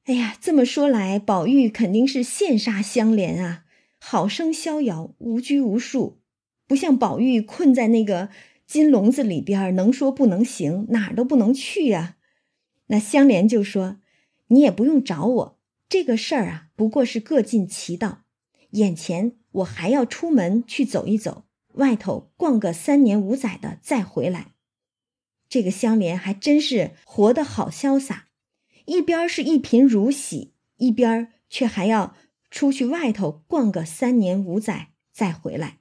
哎呀，这么说来，宝玉肯定是羡煞香莲啊，好生逍遥，无拘无束，不像宝玉困在那个金笼子里边，能说不能行，哪儿都不能去呀。”那香莲就说：“你也不用找我，这个事儿啊，不过是各尽其道。眼前我还要出门去走一走，外头逛个三年五载的再回来。这个香莲还真是活得好潇洒，一边是一贫如洗，一边却还要出去外头逛个三年五载再回来。”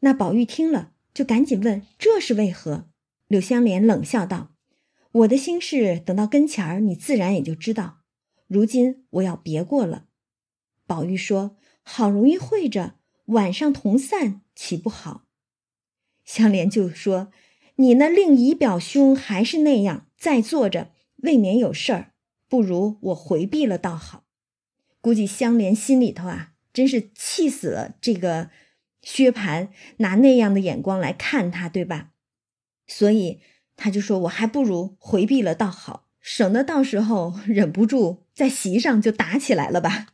那宝玉听了，就赶紧问：“这是为何？”柳香莲冷笑道。我的心事等到跟前儿，你自然也就知道。如今我要别过了。宝玉说：“好容易会着，晚上同散，岂不好？”香莲就说：“你那令姨表兄还是那样在坐着，未免有事儿，不如我回避了倒好。”估计香莲心里头啊，真是气死了这个薛蟠拿那样的眼光来看他，对吧？所以。他就说：“我还不如回避了，倒好，省得到时候忍不住在席上就打起来了吧。”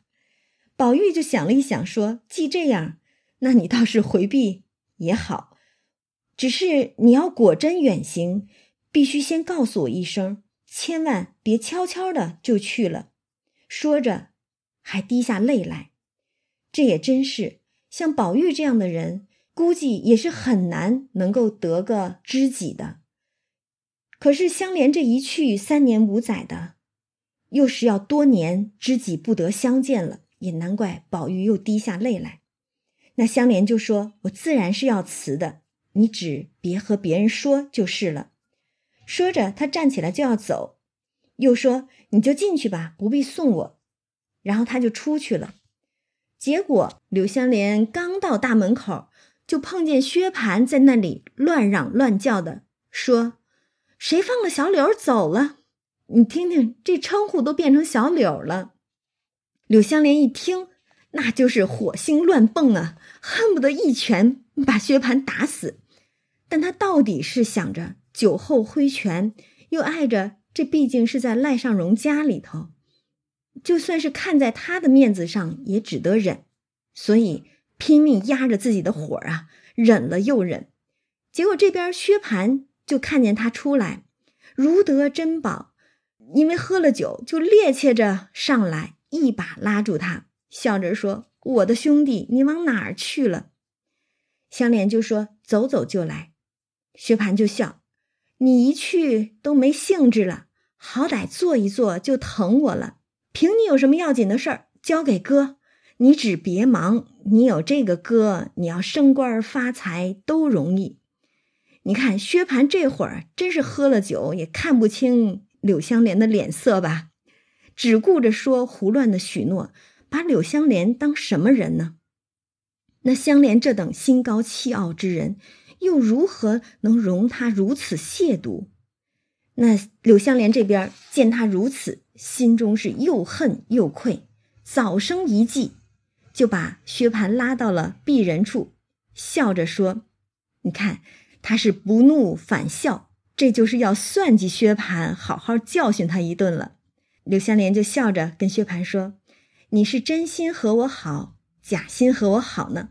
宝玉就想了一想，说：“既这样，那你倒是回避也好，只是你要果真远行，必须先告诉我一声，千万别悄悄的就去了。”说着，还滴下泪来。这也真是像宝玉这样的人，估计也是很难能够得个知己的。可是香莲这一去三年五载的，又是要多年知己不得相见了，也难怪宝玉又滴下泪来。那香莲就说：“我自然是要辞的，你只别和别人说就是了。”说着，他站起来就要走，又说：“你就进去吧，不必送我。”然后他就出去了。结果柳香莲刚到大门口，就碰见薛蟠在那里乱嚷乱叫的说。谁放了小柳走了？你听听，这称呼都变成小柳了。柳香莲一听，那就是火星乱蹦啊，恨不得一拳把薛蟠打死。但他到底是想着酒后挥拳，又碍着这毕竟是在赖尚荣家里头，就算是看在他的面子上，也只得忍，所以拼命压着自己的火啊，忍了又忍。结果这边薛蟠。就看见他出来，如得珍宝，因为喝了酒，就趔趄着上来，一把拉住他，笑着说：“我的兄弟，你往哪儿去了？”香莲就说：“走走就来。”薛蟠就笑：“你一去都没兴致了，好歹坐一坐就疼我了。凭你有什么要紧的事儿，交给哥，你只别忙。你有这个哥，你要升官发财都容易。”你看薛蟠这会儿真是喝了酒，也看不清柳香莲的脸色吧？只顾着说胡乱的许诺，把柳香莲当什么人呢？那香莲这等心高气傲之人，又如何能容他如此亵渎？那柳香莲这边见他如此，心中是又恨又愧，早生一计，就把薛蟠拉到了避人处，笑着说：“你看。”他是不怒反笑，这就是要算计薛蟠，好好教训他一顿了。柳香莲就笑着跟薛蟠说：“你是真心和我好，假心和我好呢？”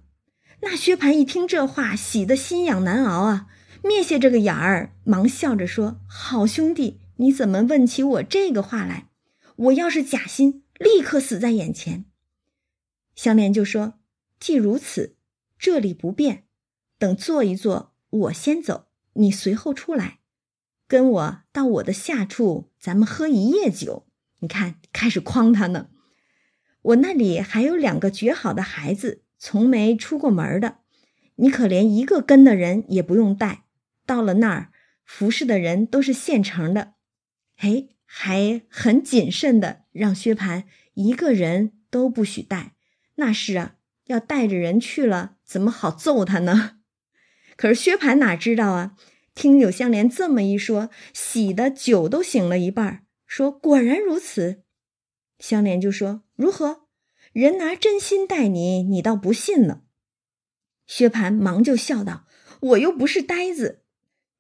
那薛蟠一听这话，喜得心痒难熬啊，灭下这个眼儿，忙笑着说：“好兄弟，你怎么问起我这个话来？我要是假心，立刻死在眼前。”香莲就说：“既如此，这里不便，等坐一坐。”我先走，你随后出来，跟我到我的下处，咱们喝一夜酒。你看，开始诓他呢。我那里还有两个绝好的孩子，从没出过门的，你可连一个跟的人也不用带。到了那儿，服侍的人都是现成的。哎，还很谨慎的，让薛蟠一个人都不许带。那是啊，要带着人去了，怎么好揍他呢？可是薛蟠哪知道啊？听柳香莲这么一说，喜的酒都醒了一半，说：“果然如此。”香莲就说：“如何？人拿真心待你，你倒不信了。”薛蟠忙就笑道：“我又不是呆子，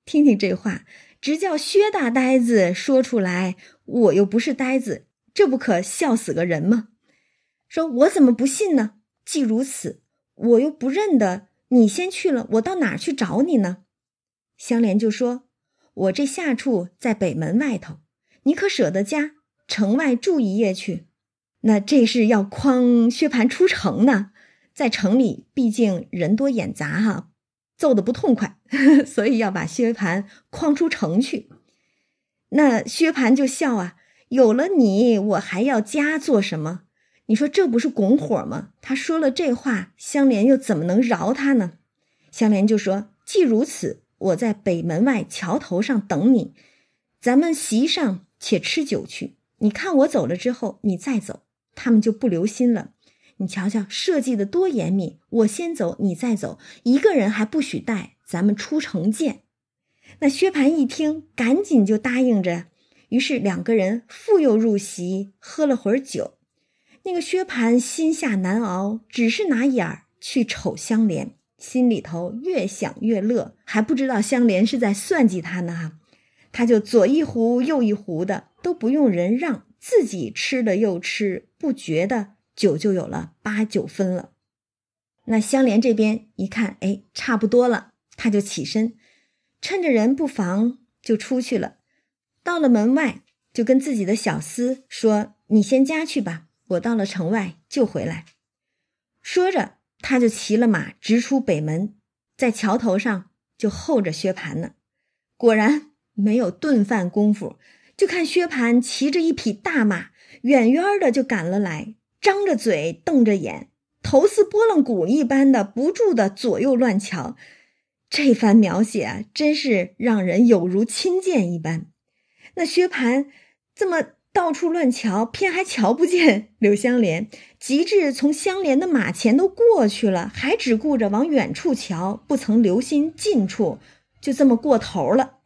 听听这话，直叫薛大呆子说出来，我又不是呆子，这不可笑死个人吗？说我怎么不信呢？既如此，我又不认得你，先去了，我到哪儿去找你呢？”香莲就说：“我这下处在北门外头，你可舍得家城外住一夜去？那这是要诓薛蟠出城呢。在城里毕竟人多眼杂哈，揍得不痛快，所以要把薛蟠诓出城去。那薛蟠就笑啊，有了你，我还要家做什么？你说这不是拱火吗？他说了这话，香莲又怎么能饶他呢？香莲就说：既如此。”我在北门外桥头上等你，咱们席上且吃酒去。你看我走了之后，你再走，他们就不留心了。你瞧瞧，设计的多严密！我先走，你再走，一个人还不许带。咱们出城见。那薛蟠一听，赶紧就答应着。于是两个人复又入席，喝了会儿酒。那个薛蟠心下难熬，只是拿眼儿去瞅香莲。心里头越想越乐，还不知道香莲是在算计他呢哈，他就左一壶右一壶的，都不用人让，自己吃了又吃，不觉得酒就有了八九分了。那香莲这边一看，哎，差不多了，他就起身，趁着人不防就出去了。到了门外，就跟自己的小厮说：“你先家去吧，我到了城外就回来。”说着。他就骑了马，直出北门，在桥头上就候着薛蟠呢。果然没有顿饭功夫，就看薛蟠骑着一匹大马，远远的就赶了来，张着嘴，瞪着眼，头似拨浪鼓一般的不住的左右乱瞧。这番描写啊，真是让人有如亲见一般。那薛蟠这么。到处乱瞧，偏还瞧不见 柳香莲，及至从香莲的马前都过去了，还只顾着往远处瞧，不曾留心近处，就这么过头了。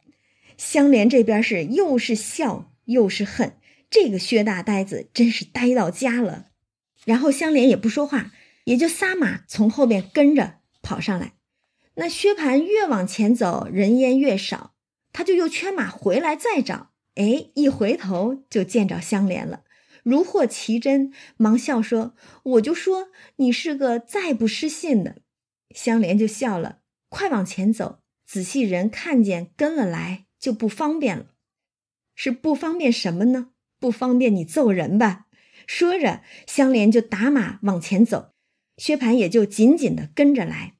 香莲这边是又是笑又是恨，这个薛大呆子真是呆到家了。然后香莲也不说话，也就撒马从后边跟着跑上来。那薛蟠越往前走，人烟越少，他就又圈马回来再找。哎，一回头就见着香莲了，如获其真，忙笑说：“我就说你是个再不失信的。”香莲就笑了，快往前走，仔细人看见跟了来就不方便了。是不方便什么呢？不方便你揍人吧？说着，香莲就打马往前走，薛蟠也就紧紧的跟着来。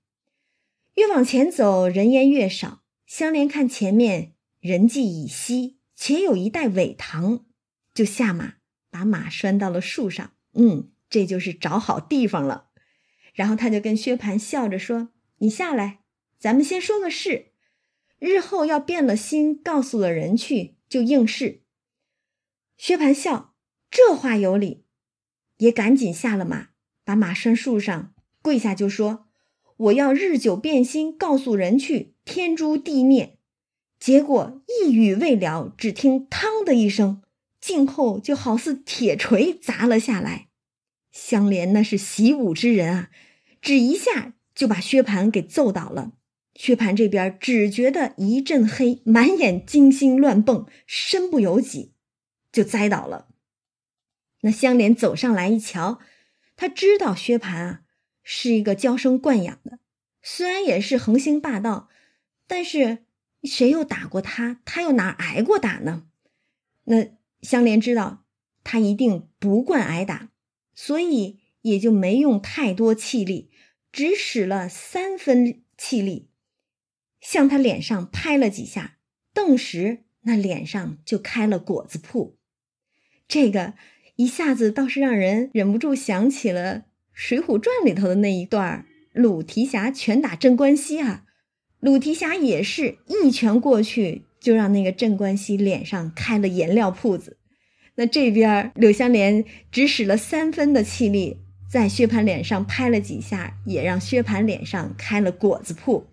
越往前走，人烟越少，香莲看前面人迹已稀。且有一袋苇塘，就下马，把马拴到了树上。嗯，这就是找好地方了。然后他就跟薛蟠笑着说：“你下来，咱们先说个事，日后要变了心，告诉了人去，就应试。”薛蟠笑：“这话有理。”也赶紧下了马，把马拴树上，跪下就说：“我要日久变心，告诉人去，天诛地灭。”结果一语未了，只听“嘡”的一声，静后就好似铁锤砸了下来。香莲那是习武之人啊，只一下就把薛蟠给揍倒了。薛蟠这边只觉得一阵黑，满眼金星乱蹦，身不由己，就栽倒了。那香莲走上来一瞧，他知道薛蟠啊是一个娇生惯养的，虽然也是横行霸道，但是。谁又打过他？他又哪挨过打呢？那香莲知道他一定不惯挨打，所以也就没用太多气力，只使了三分气力，向他脸上拍了几下，顿时那脸上就开了果子铺。这个一下子倒是让人忍不住想起了《水浒传》里头的那一段鲁提辖拳打镇关西啊。鲁提辖也是一拳过去，就让那个镇关西脸上开了颜料铺子。那这边柳香莲只使了三分的气力，在薛蟠脸上拍了几下，也让薛蟠脸上开了果子铺。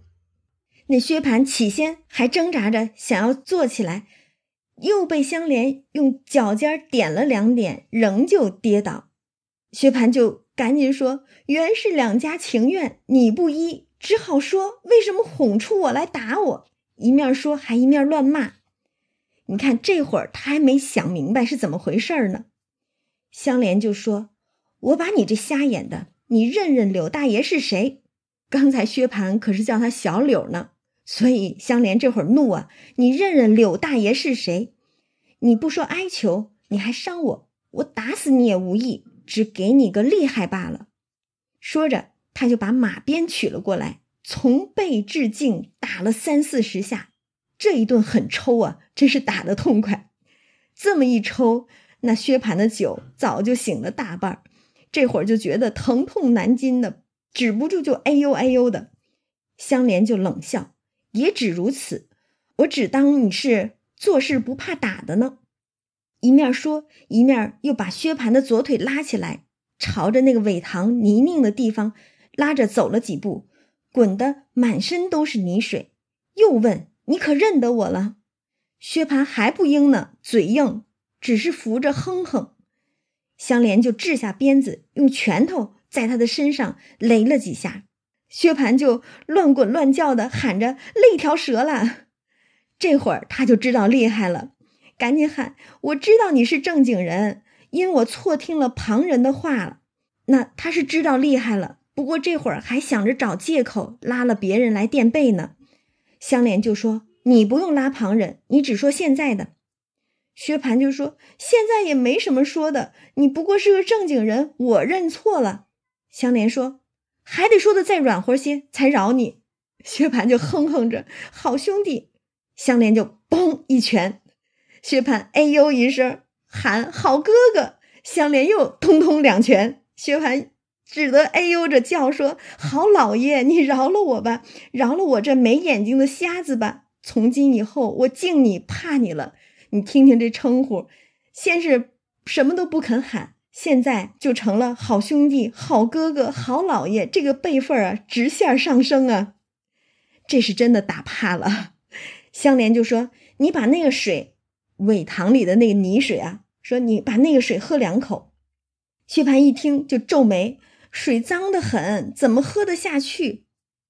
那薛蟠起先还挣扎着想要坐起来，又被香莲用脚尖点了两点，仍旧跌倒。薛蟠就赶紧说：“原是两家情愿，你不依，只好说为什么哄出我来打我。”一面说还一面乱骂。你看这会儿他还没想明白是怎么回事呢。香莲就说：“我把你这瞎眼的，你认认柳大爷是谁？刚才薛蟠可是叫他小柳呢。”所以香莲这会儿怒啊！你认认柳大爷是谁？你不说哀求，你还伤我，我打死你也无益，只给你个厉害罢了。说着，他就把马鞭取了过来，从背至颈打了三四十下。这一顿狠抽啊，真是打得痛快。这么一抽，那薛蟠的酒早就醒了大半儿这会儿就觉得疼痛难禁的，止不住就哎呦哎呦的。香莲就冷笑。也只如此，我只当你是做事不怕打的呢。一面说，一面又把薛蟠的左腿拉起来，朝着那个苇塘泥泞的地方拉着走了几步，滚得满身都是泥水。又问：“你可认得我了？”薛蟠还不应呢，嘴硬，只是扶着哼哼。香莲就掷下鞭子，用拳头在他的身上擂了几下。薛蟠就乱滚乱叫的喊着：“累条蛇了！”这会儿他就知道厉害了，赶紧喊：“我知道你是正经人，因我错听了旁人的话了。”那他是知道厉害了，不过这会儿还想着找借口拉了别人来垫背呢。香莲就说：“你不用拉旁人，你只说现在的。”薛蟠就说：“现在也没什么说的，你不过是个正经人，我认错了。”香莲说。还得说的再软和些才饶你，薛蟠就哼哼着，好兄弟，香莲就嘣一拳，薛蟠哎呦一声喊好哥哥，香莲又通通两拳，薛蟠只得哎呦着叫说好老爷，你饶了我吧，饶了我这没眼睛的瞎子吧，从今以后我敬你怕你了，你听听这称呼，先是什么都不肯喊。现在就成了好兄弟、好哥哥、好老爷，这个辈分啊，直线上升啊！这是真的打怕了。香莲就说：“你把那个水，苇塘里的那个泥水啊，说你把那个水喝两口。”薛蟠一听就皱眉：“水脏得很，怎么喝得下去？”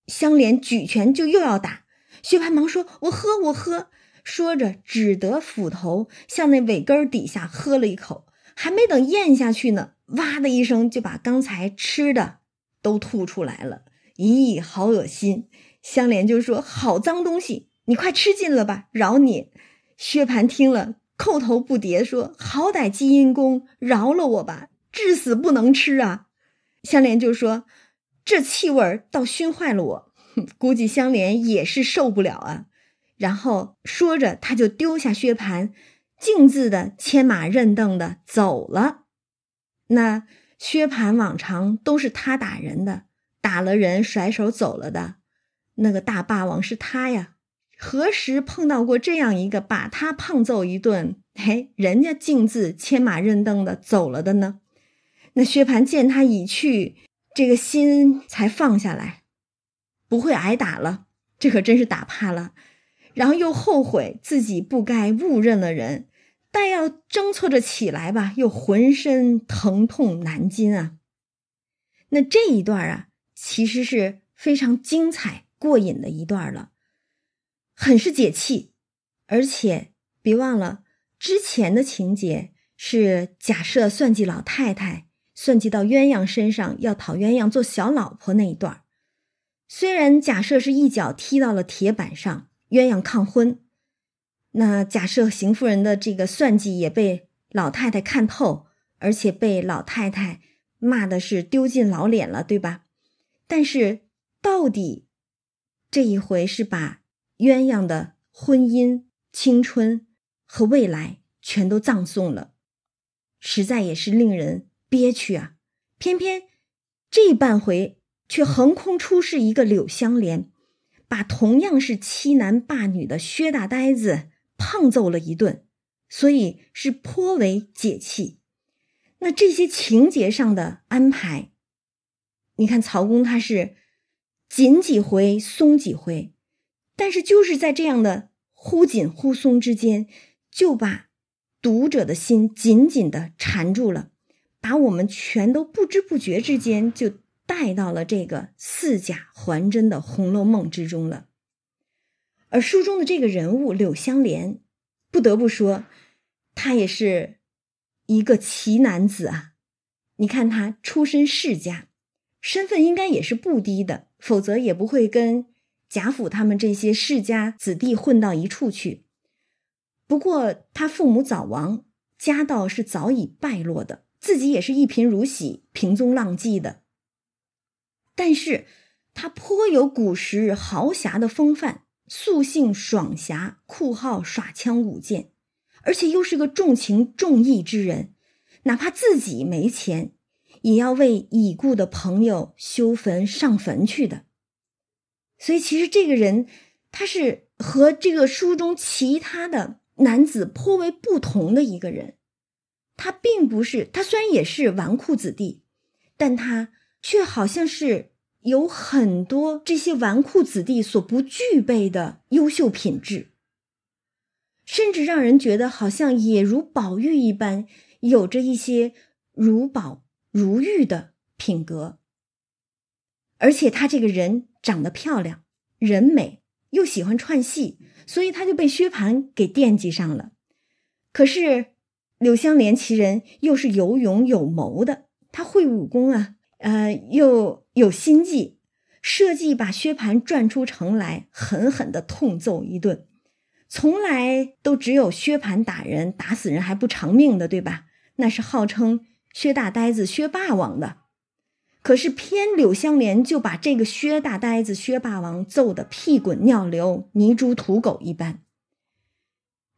香莲举拳就又要打，薛蟠忙说：“我喝，我喝。”说着只得斧头向那尾根底下喝了一口。还没等咽下去呢，哇的一声就把刚才吃的都吐出来了。咦，好恶心！香莲就说：“好脏东西，你快吃尽了吧，饶你。”薛蟠听了，叩头不迭说：“好歹积阴功，饶了我吧，至死不能吃啊！”香莲就说：“这气味倒熏坏了我，估计香莲也是受不了啊。”然后说着，他就丢下薛蟠。径自的牵马认凳的走了。那薛蟠往常都是他打人的，打了人甩手走了的。那个大霸王是他呀，何时碰到过这样一个把他胖揍一顿，嘿，人家径自牵马认凳的走了的呢？那薛蟠见他已去，这个心才放下来，不会挨打了。这可真是打怕了，然后又后悔自己不该误认了人。但要挣错着起来吧，又浑身疼痛难禁啊。那这一段啊，其实是非常精彩过瘾的一段了，很是解气。而且别忘了，之前的情节是假设算计老太太，算计到鸳鸯身上，要讨鸳鸯做小老婆那一段。虽然假设是一脚踢到了铁板上，鸳鸯抗婚。那假设邢夫人的这个算计也被老太太看透，而且被老太太骂的是丢尽老脸了，对吧？但是到底这一回是把鸳鸯的婚姻、青春和未来全都葬送了，实在也是令人憋屈啊！偏偏这半回却横空出世一个柳香莲，把同样是欺男霸女的薛大呆子。胖揍了一顿，所以是颇为解气。那这些情节上的安排，你看曹公他是紧几回松几回，但是就是在这样的忽紧忽松之间，就把读者的心紧紧的缠住了，把我们全都不知不觉之间就带到了这个似假还真的《红楼梦》之中了。而书中的这个人物柳湘莲，不得不说，他也是一个奇男子啊！你看他出身世家，身份应该也是不低的，否则也不会跟。贾府他们这些世家子弟混到一处去，不过他父母早亡，家道是早已败落的，自己也是一贫如洗、平踪浪迹的。但是他颇有古时豪侠的风范，素性爽侠，酷好耍枪舞剑，而且又是个重情重义之人，哪怕自己没钱，也要为已故的朋友修坟上坟去的。所以，其实这个人，他是和这个书中其他的男子颇为不同的一个人。他并不是，他虽然也是纨绔子弟，但他却好像是有很多这些纨绔子弟所不具备的优秀品质，甚至让人觉得好像也如宝玉一般，有着一些如宝如玉的品格。而且他这个人。长得漂亮，人美，又喜欢串戏，所以他就被薛蟠给惦记上了。可是柳湘莲其人又是有勇有谋的，他会武功啊，呃，又有心计，设计把薛蟠转出城来，狠狠的痛揍一顿。从来都只有薛蟠打人，打死人还不偿命的，对吧？那是号称薛大呆子、薛霸王的。可是偏柳湘莲就把这个薛大呆子、薛霸王揍得屁滚尿流、泥猪土狗一般。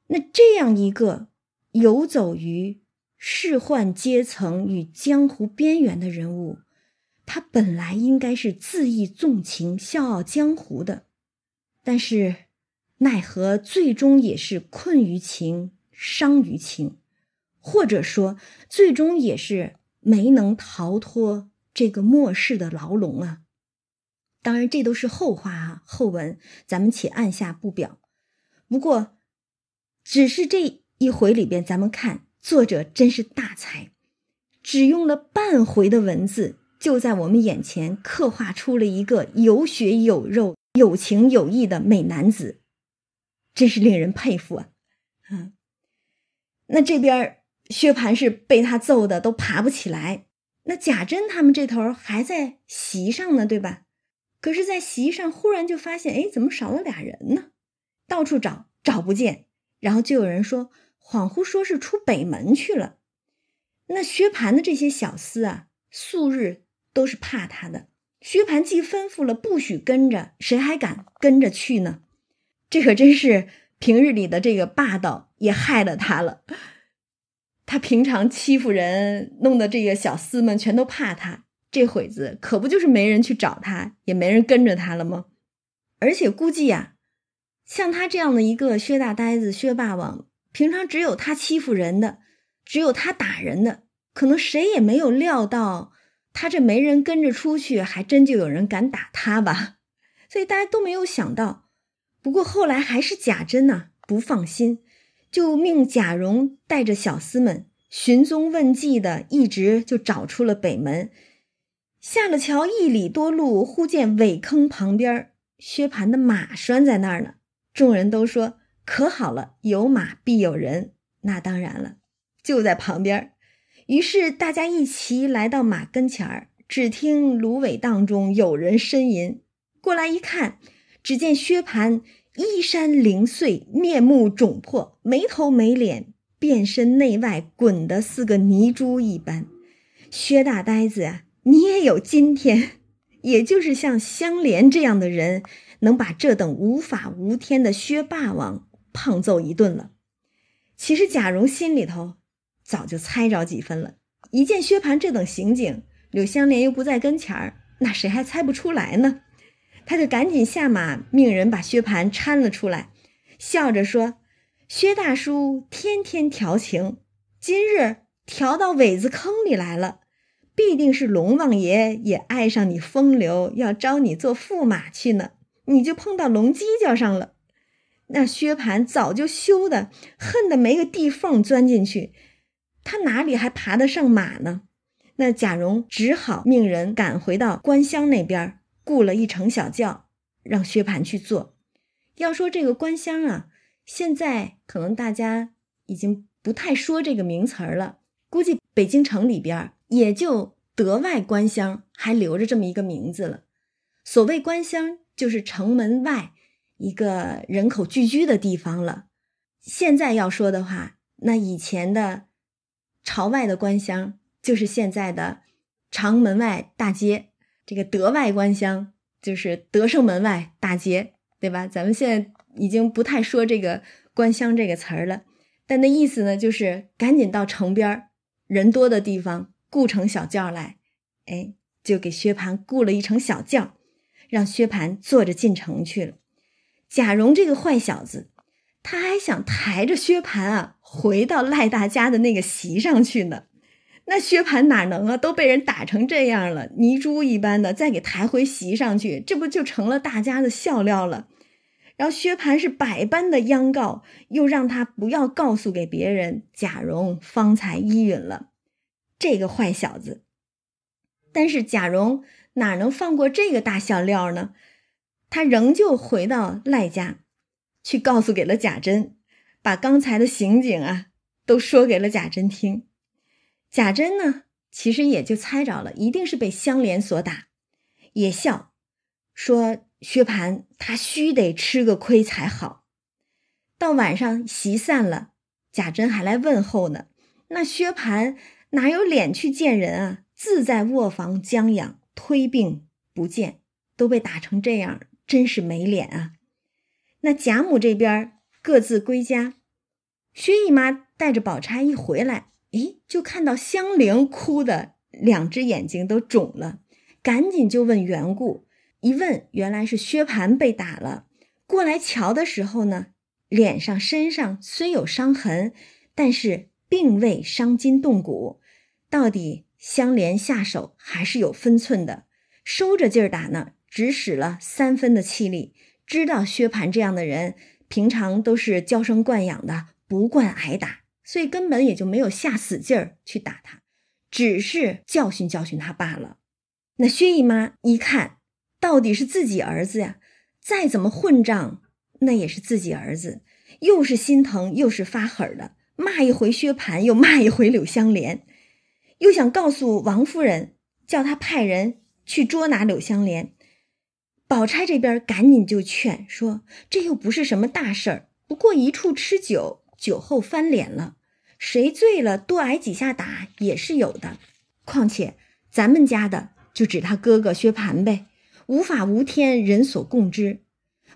那这样一个游走于仕宦阶层与江湖边缘的人物，他本来应该是恣意纵情、笑傲江湖的，但是奈何最终也是困于情、伤于情，或者说最终也是没能逃脱。这个末世的牢笼啊，当然这都是后话啊，后文咱们且按下不表。不过，只是这一回里边，咱们看作者真是大才，只用了半回的文字，就在我们眼前刻画出了一个有血有肉、有情有义的美男子，真是令人佩服啊！嗯，那这边薛蟠是被他揍的都爬不起来。那贾珍他们这头还在席上呢，对吧？可是，在席上忽然就发现，哎，怎么少了俩人呢？到处找，找不见。然后就有人说，恍惚说是出北门去了。那薛蟠的这些小厮啊，素日都是怕他的。薛蟠既吩咐了不许跟着，谁还敢跟着去呢？这可真是平日里的这个霸道也害了他了。他平常欺负人，弄得这个小厮们全都怕他。这会子可不就是没人去找他，也没人跟着他了吗？而且估计呀，像他这样的一个薛大呆子、薛霸王，平常只有他欺负人的，只有他打人的，可能谁也没有料到，他这没人跟着出去，还真就有人敢打他吧？所以大家都没有想到。不过后来还是贾珍呐不放心。就命贾蓉带着小厮们寻踪问迹的，一直就找出了北门。下了桥一里多路，忽见苇坑旁边薛蟠的马拴在那儿呢。众人都说可好了，有马必有人。那当然了，就在旁边。于是大家一齐来到马跟前儿，只听芦苇荡中有人呻吟。过来一看，只见薛蟠。衣衫零碎，面目肿破，没头没脸，遍身内外滚得似个泥猪一般。薛大呆子，你也有今天，也就是像香莲这样的人，能把这等无法无天的薛霸王胖揍一顿了。其实贾蓉心里头早就猜着几分了，一见薛蟠这等行径，柳香莲又不在跟前儿，那谁还猜不出来呢？他就赶紧下马，命人把薛蟠搀了出来，笑着说：“薛大叔天天调情，今日调到苇子坑里来了，必定是龙王爷也爱上你风流，要招你做驸马去呢。你就碰到龙犄角上了。那薛蟠早就羞得恨得没个地缝钻进去，他哪里还爬得上马呢？那贾蓉只好命人赶回到官乡那边，雇了一乘小轿，让薛蟠去坐。要说这个官厢啊，现在可能大家已经不太说这个名词儿了，估计北京城里边也就德外官乡还留着这么一个名字了。所谓官乡，就是城门外。一个人口聚居的地方了。现在要说的话，那以前的朝外的官乡就是现在的长门外大街，这个德外官乡就是德胜门外大街，对吧？咱们现在已经不太说这个官乡这个词儿了，但那意思呢，就是赶紧到城边人多的地方雇乘小轿来，哎，就给薛蟠雇了一乘小轿，让薛蟠坐着进城去了。贾蓉这个坏小子，他还想抬着薛蟠啊回到赖大家的那个席上去呢。那薛蟠哪能啊？都被人打成这样了，泥猪一般的，再给抬回席上去，这不就成了大家的笑料了？然后薛蟠是百般的央告，又让他不要告诉给别人，贾蓉方才依允了。这个坏小子，但是贾蓉哪能放过这个大笑料呢？他仍旧回到赖家，去告诉给了贾珍，把刚才的刑景啊都说给了贾珍听。贾珍呢，其实也就猜着了，一定是被香莲所打，也笑说薛蟠他须得吃个亏才好。到晚上席散了，贾珍还来问候呢。那薛蟠哪有脸去见人啊？自在卧房将养，推病不见，都被打成这样。真是没脸啊！那贾母这边各自归家，薛姨妈带着宝钗一回来，咦，就看到香菱哭的两只眼睛都肿了，赶紧就问缘故。一问，原来是薛蟠被打了。过来瞧的时候呢，脸上身上虽有伤痕，但是并未伤筋动骨。到底香莲下手还是有分寸的，收着劲儿打呢。只使了三分的气力，知道薛蟠这样的人平常都是娇生惯养的，不惯挨打，所以根本也就没有下死劲儿去打他，只是教训教训他罢了。那薛姨妈一看到底是自己儿子呀，再怎么混账，那也是自己儿子，又是心疼又是发狠的，骂一回薛蟠，又骂一回柳香莲，又想告诉王夫人，叫他派人去捉拿柳香莲。宝钗这边赶紧就劝说：“这又不是什么大事儿，不过一处吃酒，酒后翻脸了，谁醉了多挨几下打也是有的。况且咱们家的就指他哥哥薛蟠呗，无法无天，人所共知。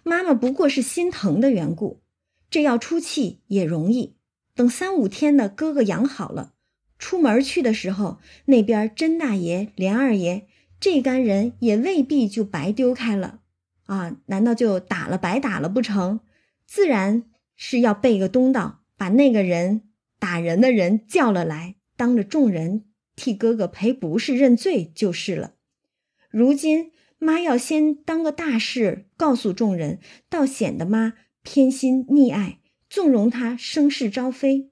妈妈不过是心疼的缘故，这要出气也容易。等三五天的哥哥养好了，出门去的时候，那边甄大爷、连二爷。”这干人也未必就白丢开了啊？难道就打了白打了不成？自然是要背个东道，把那个人打人的人叫了来，当着众人替哥哥赔不是、认罪就是了。如今妈要先当个大事告诉众人，倒显得妈偏心溺爱，纵容他声势招飞。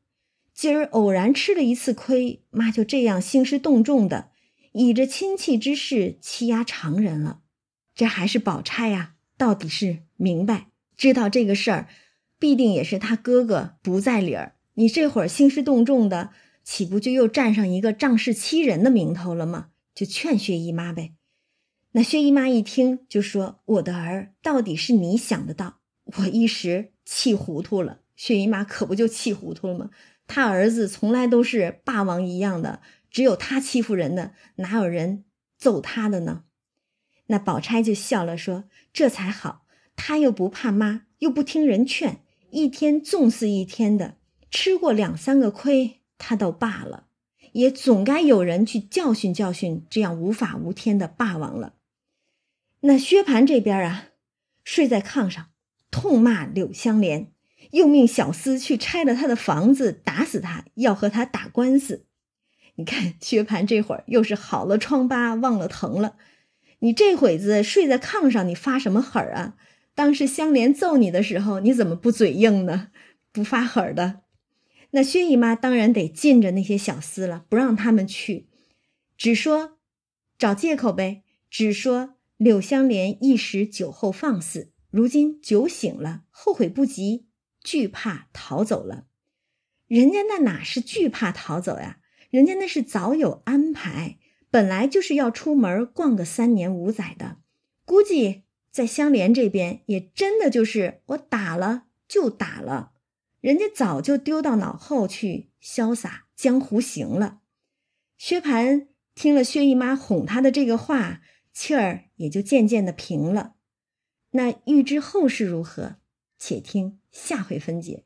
今儿偶然吃了一次亏，妈就这样兴师动众的。以着亲戚之事欺压常人了，这还是宝钗呀？到底是明白知道这个事儿，必定也是他哥哥不在理儿。你这会儿兴师动众的，岂不就又占上一个仗势欺人的名头了吗？就劝薛姨妈呗。那薛姨妈一听就说：“我的儿，到底是你想得到，我一时气糊涂了。”薛姨妈可不就气糊涂了吗？他儿子从来都是霸王一样的。只有他欺负人的，哪有人揍他的呢？那宝钗就笑了，说：“这才好，他又不怕妈，又不听人劝，一天纵似一天的，吃过两三个亏，他倒罢了，也总该有人去教训教训这样无法无天的霸王了。”那薛蟠这边啊，睡在炕上，痛骂柳香莲，又命小厮去拆了他的房子，打死他，要和他打官司。你看薛蟠这会儿又是好了疮疤忘了疼了，你这会子睡在炕上，你发什么狠啊？当时香莲揍你的时候，你怎么不嘴硬呢？不发狠的？那薛姨妈当然得禁着那些小厮了，不让他们去，只说找借口呗，只说柳香莲一时酒后放肆，如今酒醒了，后悔不及，惧怕逃走了。人家那哪是惧怕逃走呀？人家那是早有安排。本来就是要出门逛个三年五载的，估计在香莲这边也真的就是我打了就打了，人家早就丢到脑后去潇洒江湖行了。薛蟠听了薛姨妈哄他的这个话，气儿也就渐渐的平了。那欲知后事如何，且听下回分解。